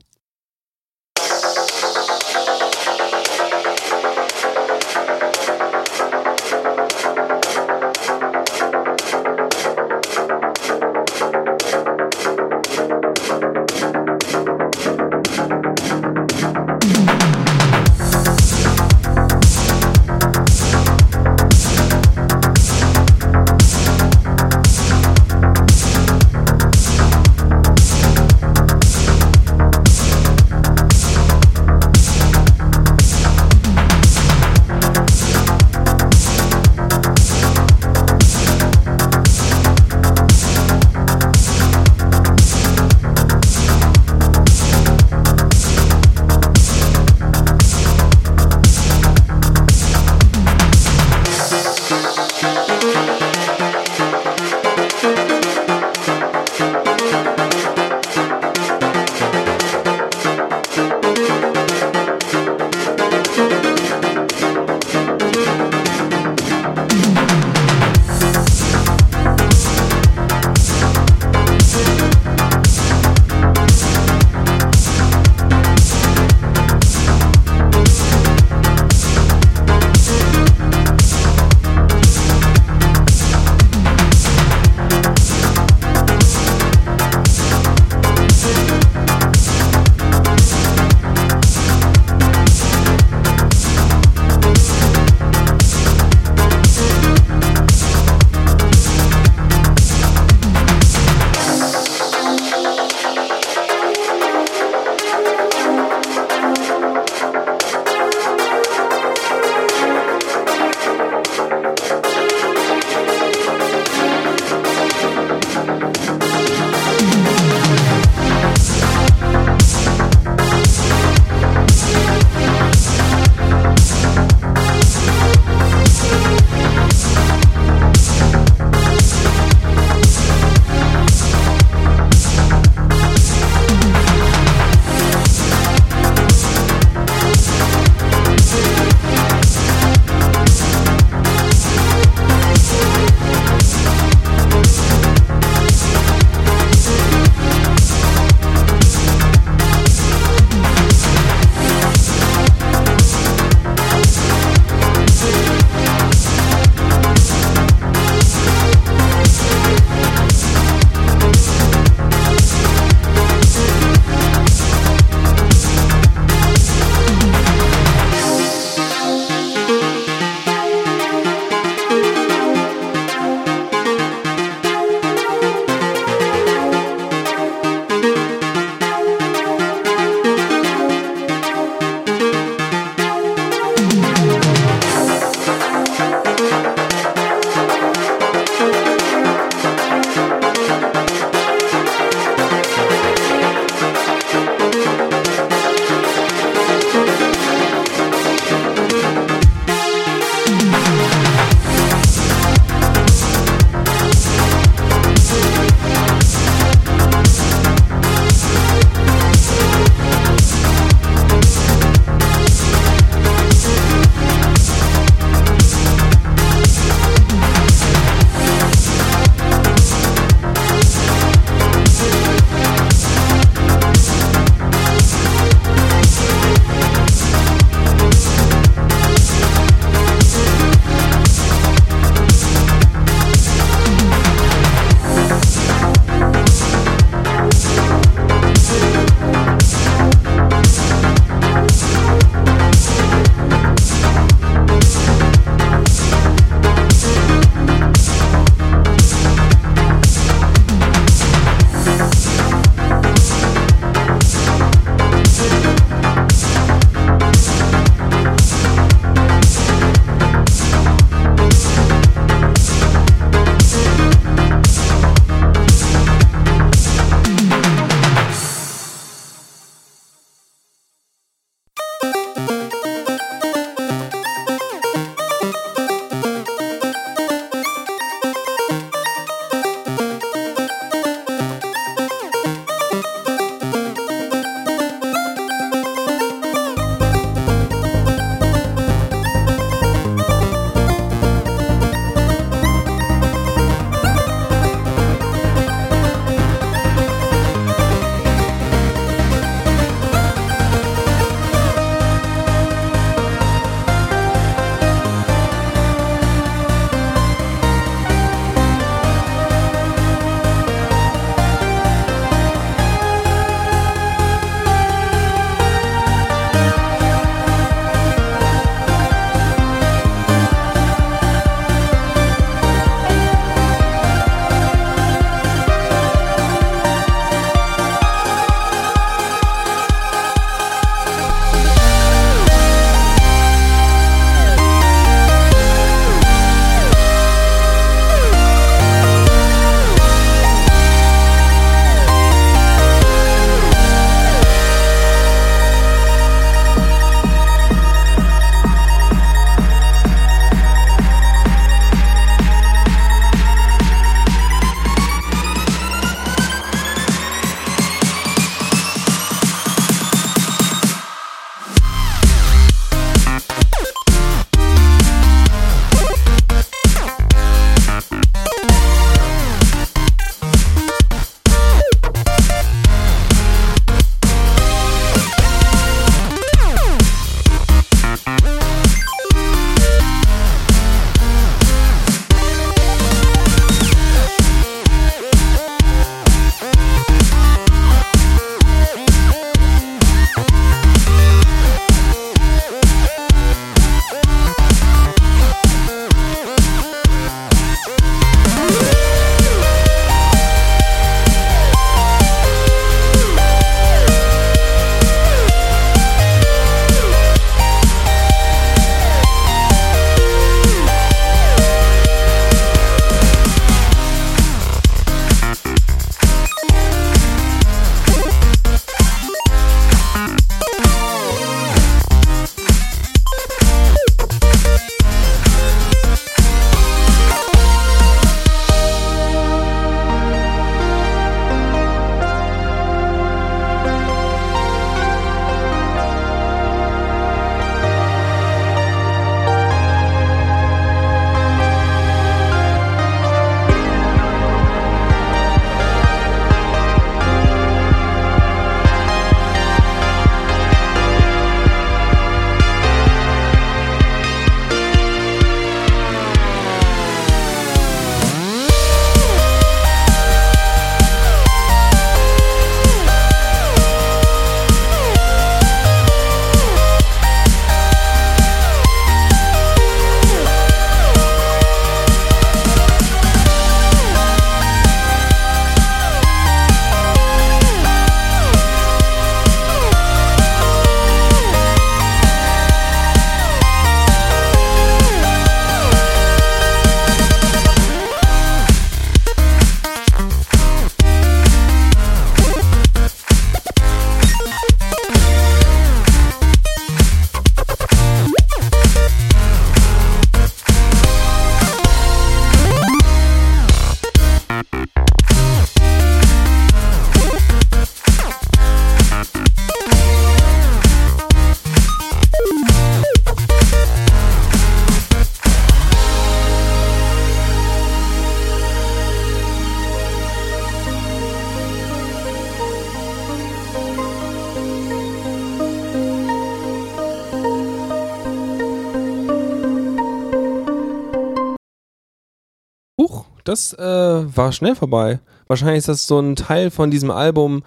Das äh, war schnell vorbei. Wahrscheinlich ist das so ein Teil von diesem Album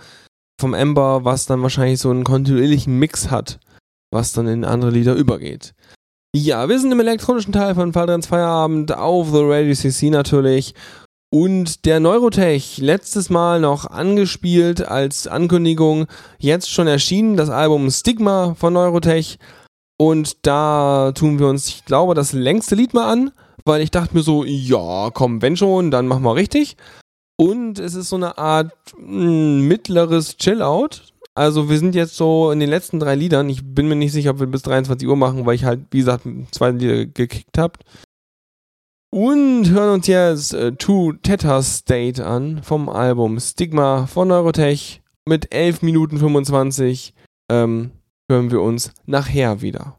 vom Ember, was dann wahrscheinlich so einen kontinuierlichen Mix hat, was dann in andere Lieder übergeht. Ja, wir sind im elektronischen Teil von Fadrans Feierabend auf The Radio CC natürlich. Und der Neurotech, letztes Mal noch angespielt als Ankündigung, jetzt schon erschienen, das Album Stigma von Neurotech. Und da tun wir uns, ich glaube, das längste Lied mal an, weil ich dachte mir so, ja, komm, wenn schon, dann machen wir richtig. Und es ist so eine Art mh, mittleres Chill-Out. Also wir sind jetzt so in den letzten drei Liedern. Ich bin mir nicht sicher, ob wir bis 23 Uhr machen, weil ich halt, wie gesagt, zwei Lieder gekickt habe. Und hören uns jetzt äh, To Theta State an vom Album Stigma von Neurotech mit 11 Minuten 25. Ähm, hören wir uns nachher wieder.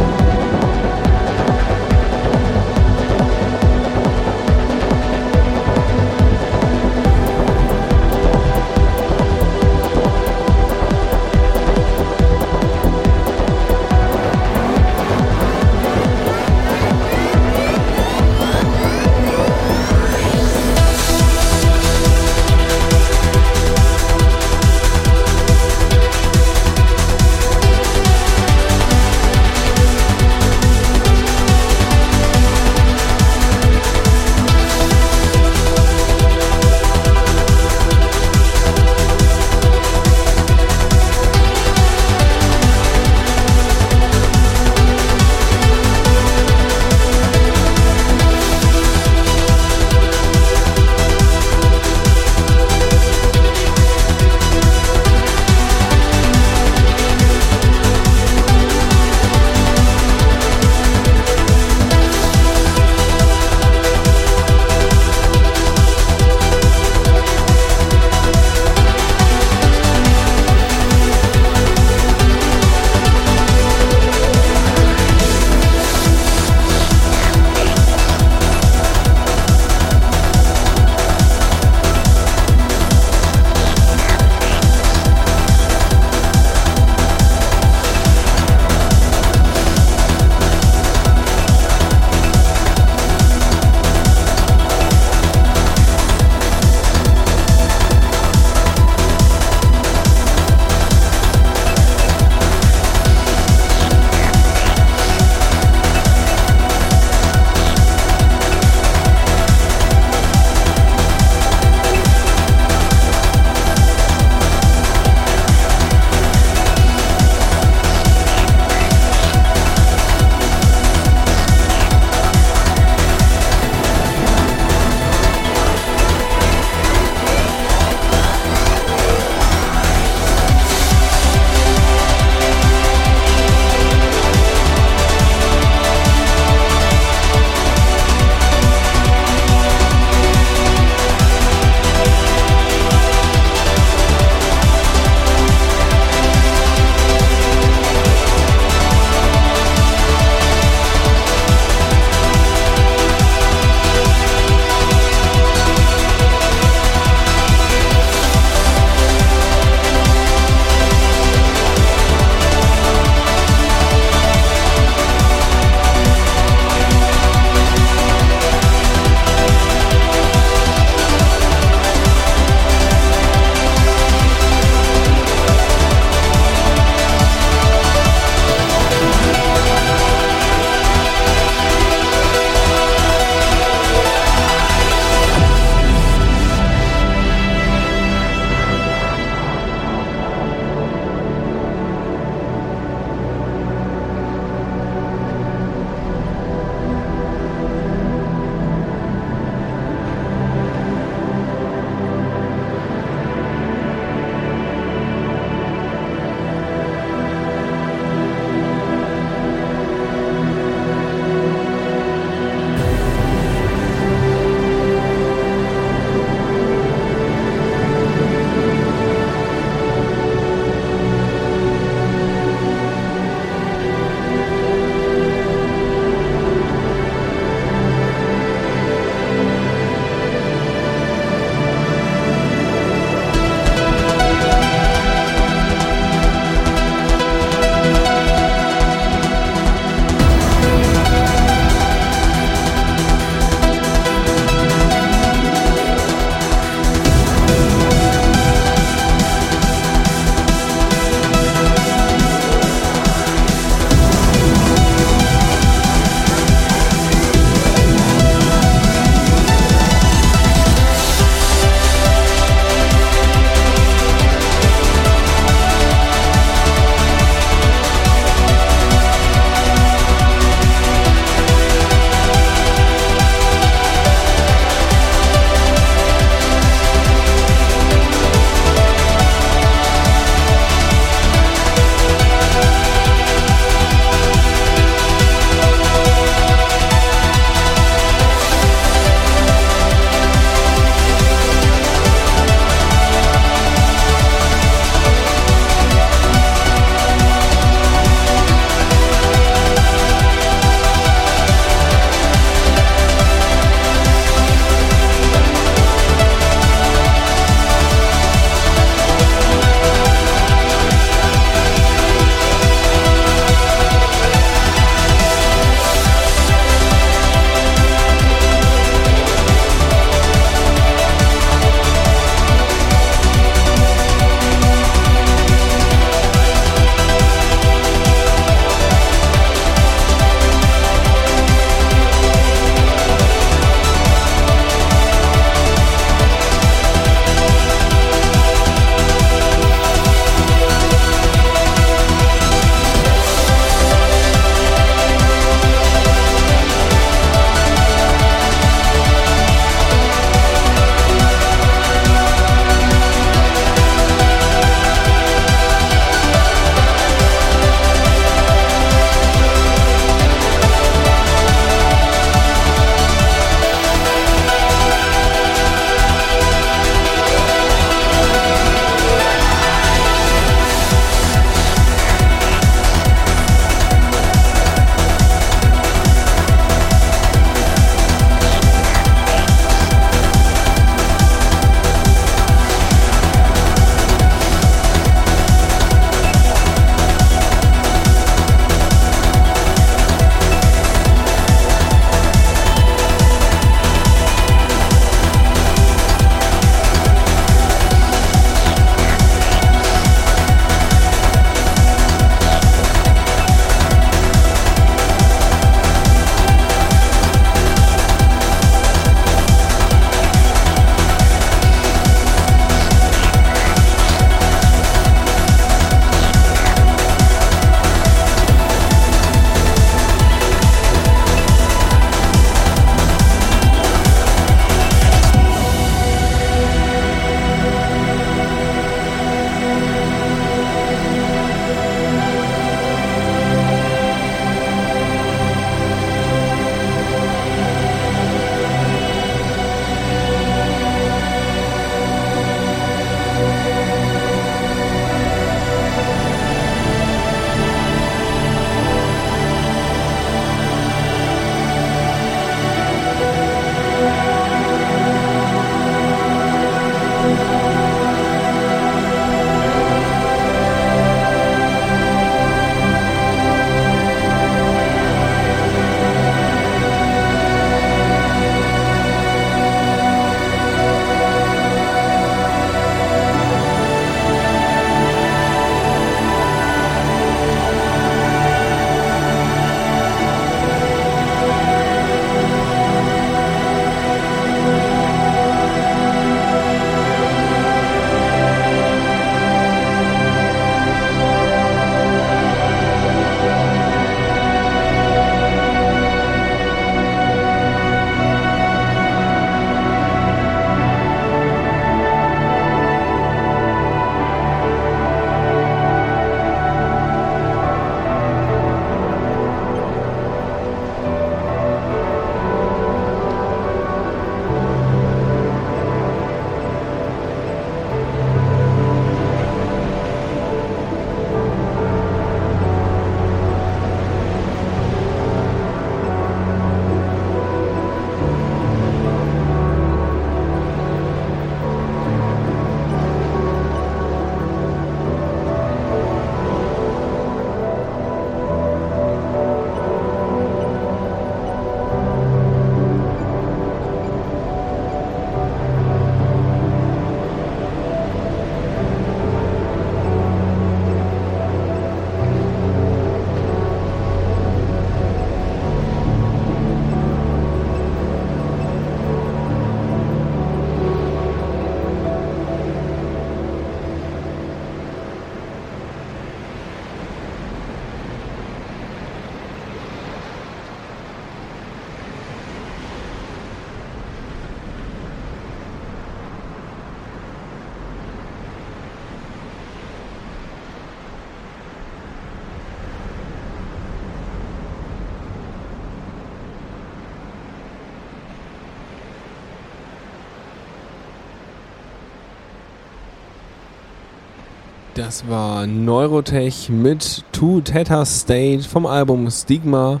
Das war Neurotech mit Two Theta State vom Album Stigma.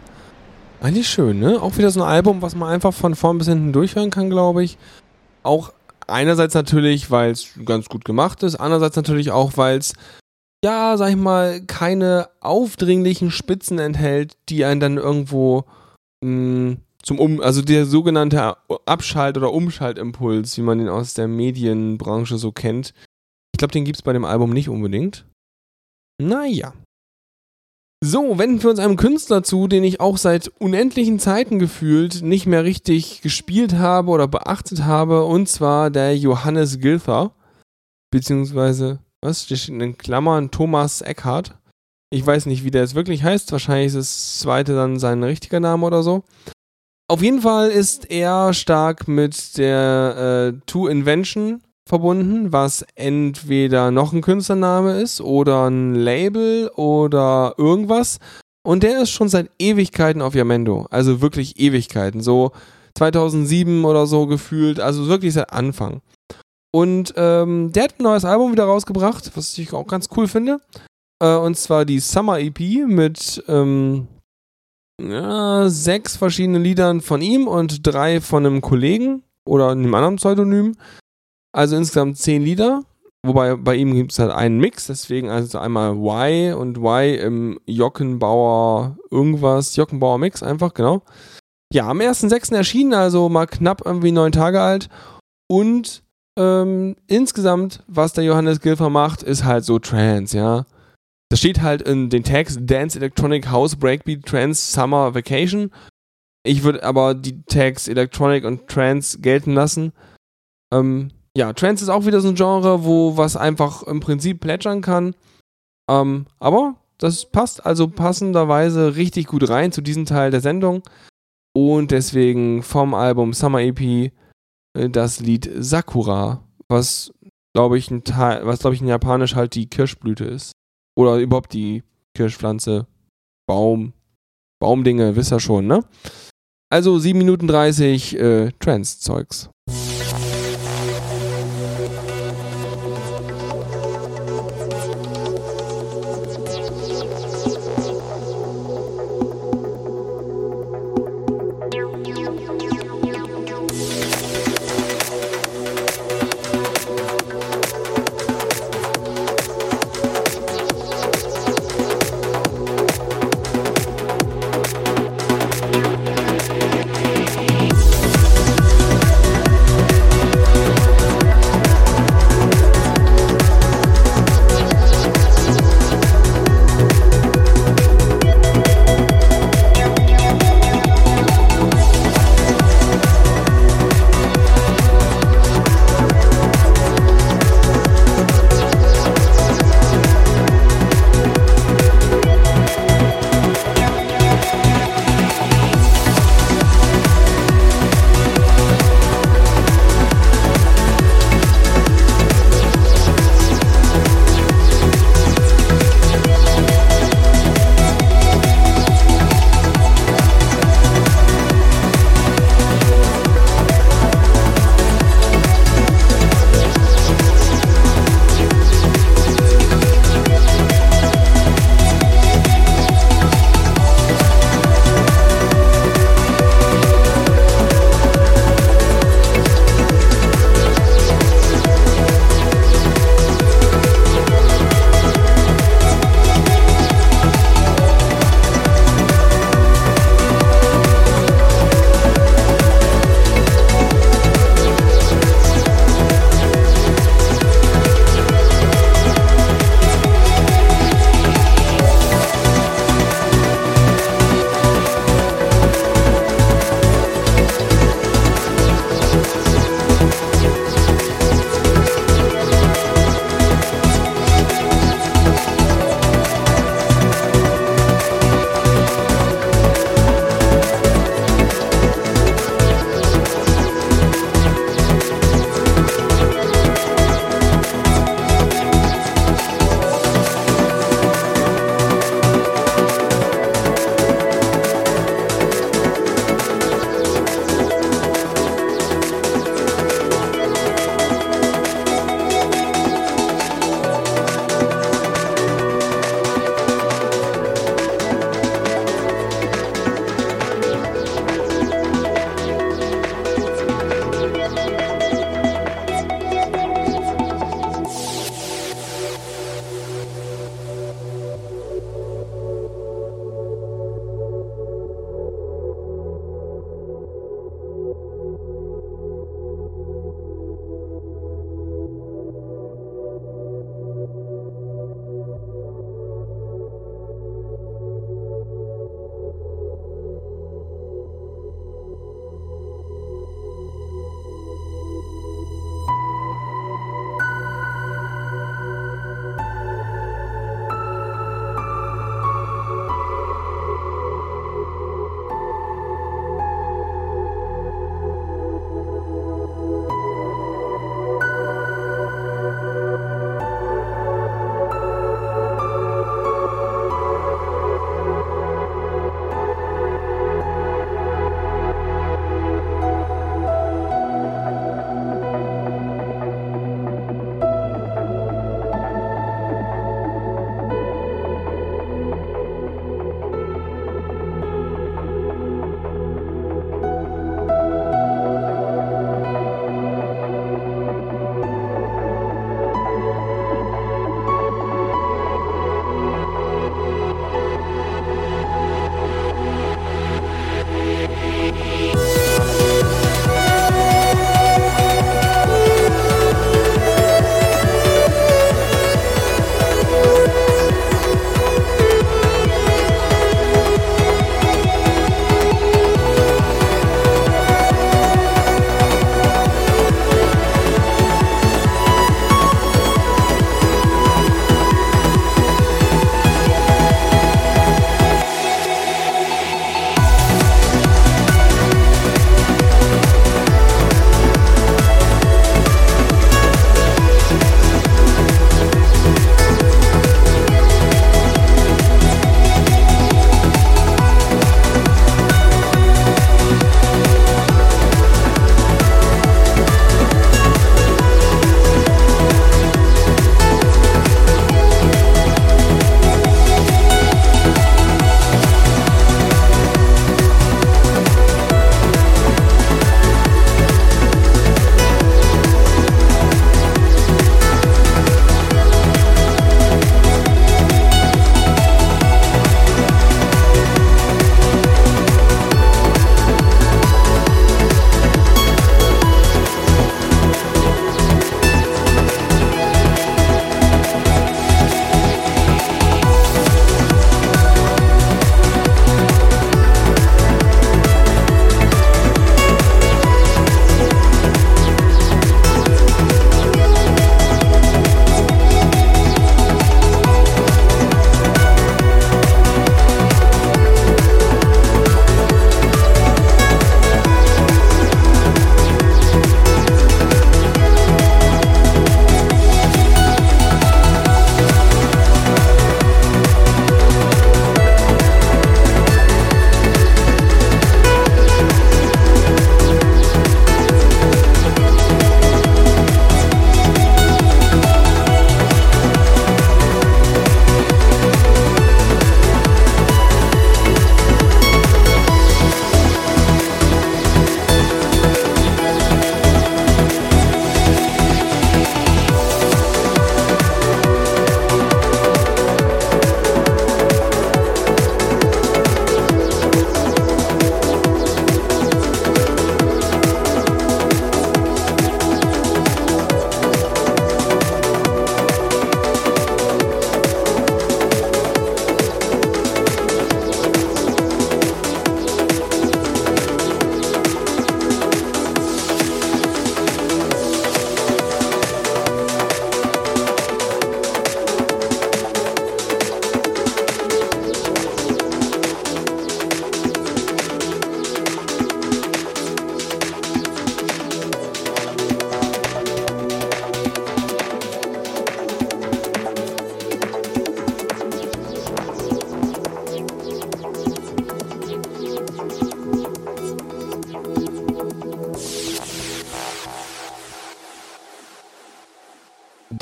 Eigentlich schön, ne? Auch wieder so ein Album, was man einfach von vorn bis hinten durchhören kann, glaube ich. Auch einerseits natürlich, weil es ganz gut gemacht ist, andererseits natürlich auch, weil es, ja, sag ich mal, keine aufdringlichen Spitzen enthält, die einen dann irgendwo mh, zum Um, also der sogenannte Abschalt- oder Umschaltimpuls, wie man den aus der Medienbranche so kennt. Ich glaube, den gibt es bei dem Album nicht unbedingt. Naja. So, wenden wir uns einem Künstler zu, den ich auch seit unendlichen Zeiten gefühlt nicht mehr richtig gespielt habe oder beachtet habe, und zwar der Johannes Gilther. Beziehungsweise, was steht in Klammern? Thomas Eckhart. Ich weiß nicht, wie der es wirklich heißt. Wahrscheinlich ist das zweite dann sein richtiger Name oder so. Auf jeden Fall ist er stark mit der äh, Two Invention verbunden, was entweder noch ein Künstlername ist oder ein Label oder irgendwas. Und der ist schon seit Ewigkeiten auf Yamendo. Also wirklich Ewigkeiten. So 2007 oder so gefühlt. Also wirklich seit Anfang. Und ähm, der hat ein neues Album wieder rausgebracht, was ich auch ganz cool finde. Äh, und zwar die Summer EP mit ähm, ja, sechs verschiedenen Liedern von ihm und drei von einem Kollegen oder einem anderen Pseudonym. Also insgesamt zehn Lieder. Wobei bei ihm gibt es halt einen Mix, deswegen also einmal Y und Y im Jockenbauer irgendwas, Jockenbauer Mix einfach, genau. Ja, am 1.6. erschienen, also mal knapp irgendwie neun Tage alt. Und ähm, insgesamt, was der Johannes Gilfer macht, ist halt so Trance, ja. Das steht halt in den Tags Dance Electronic House Breakbeat Trance Summer Vacation. Ich würde aber die Tags Electronic und Trance gelten lassen. Ähm, ja, Trance ist auch wieder so ein Genre, wo was einfach im Prinzip plätschern kann. Ähm, aber das passt also passenderweise richtig gut rein zu diesem Teil der Sendung. Und deswegen vom Album Summer EP äh, das Lied Sakura, was glaube ich ein ich in Japanisch halt die Kirschblüte ist. Oder überhaupt die Kirschpflanze, Baum, Baumdinge, wisst ihr schon, ne? Also 7 Minuten 30 äh, Trance-Zeugs.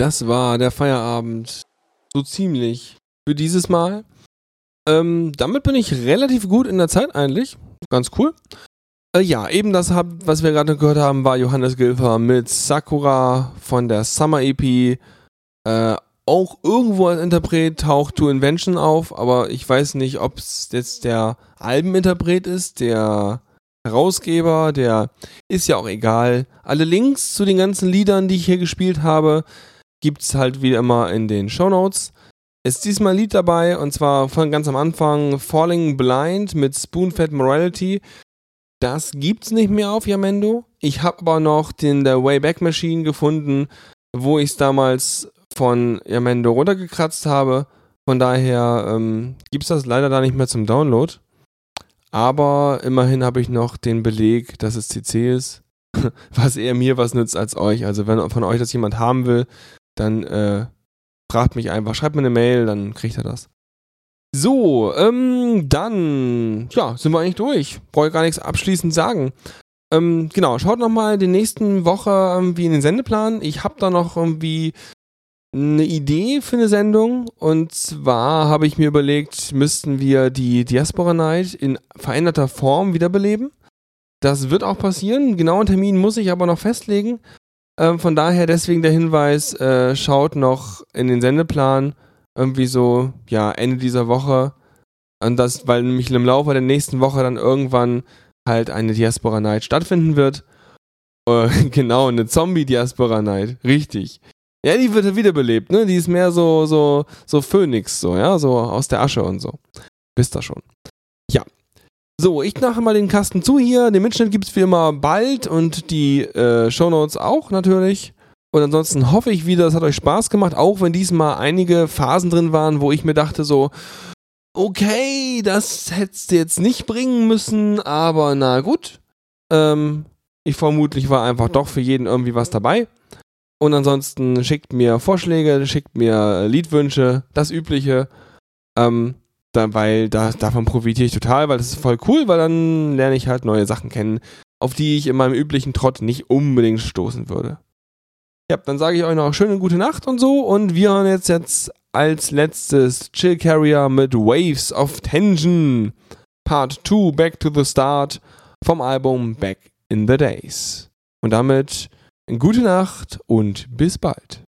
Das war der Feierabend so ziemlich für dieses Mal. Ähm, damit bin ich relativ gut in der Zeit eigentlich. Ganz cool. Äh, ja, eben das, was wir gerade gehört haben, war Johannes Gilfer mit Sakura von der Summer EP. Äh, auch irgendwo als Interpret taucht To Invention auf, aber ich weiß nicht, ob es jetzt der Albeninterpret ist, der Herausgeber, der ist ja auch egal. Alle Links zu den ganzen Liedern, die ich hier gespielt habe, gibt's halt wie immer in den Show Notes. Ist diesmal ein Lied dabei und zwar von ganz am Anfang Falling Blind mit Spoonfed Morality. Das gibt's nicht mehr auf Yamendo. Ich habe aber noch den der Wayback Machine gefunden, wo ich es damals von Yamendo runtergekratzt habe. Von daher ähm, gibt's das leider da nicht mehr zum Download. Aber immerhin habe ich noch den Beleg, dass es CC ist, was eher mir was nützt als euch. Also wenn von euch das jemand haben will, dann äh, fragt mich einfach, schreibt mir eine Mail, dann kriegt er das. So, ähm, dann, ja, sind wir eigentlich durch. Brauche ich gar nichts abschließend sagen. Ähm, genau, schaut nochmal die nächsten Woche irgendwie in den Sendeplan. Ich habe da noch irgendwie eine Idee für eine Sendung. Und zwar habe ich mir überlegt, müssten wir die Diaspora Night in veränderter Form wiederbeleben. Das wird auch passieren. genauen Termin muss ich aber noch festlegen. Ähm, von daher deswegen der Hinweis, äh, schaut noch in den Sendeplan irgendwie so, ja, Ende dieser Woche. Und das, weil nämlich im Laufe der nächsten Woche dann irgendwann halt eine Diaspora Night stattfinden wird. Äh, genau, eine Zombie-Diaspora Night. Richtig. Ja, die wird wiederbelebt, ne? Die ist mehr so, so, so Phönix, so, ja, so aus der Asche und so. Wisst ihr schon. So, ich mache mal den Kasten zu hier. Den Mitschnitt gibt es wie immer bald und die äh, Shownotes auch natürlich. Und ansonsten hoffe ich wieder, es hat euch Spaß gemacht, auch wenn diesmal einige Phasen drin waren, wo ich mir dachte so, okay, das hättest du jetzt nicht bringen müssen, aber na gut. Ähm, ich vermutlich war einfach doch für jeden irgendwie was dabei. Und ansonsten schickt mir Vorschläge, schickt mir Liedwünsche, das Übliche. Ähm, da, weil da, davon profitiere ich total, weil das ist voll cool, weil dann lerne ich halt neue Sachen kennen, auf die ich in meinem üblichen Trott nicht unbedingt stoßen würde. Ja, dann sage ich euch noch schöne gute Nacht und so und wir hören jetzt, jetzt als letztes Chill Carrier mit Waves of Tension Part 2 Back to the Start vom Album Back in the Days. Und damit Gute Nacht und bis bald.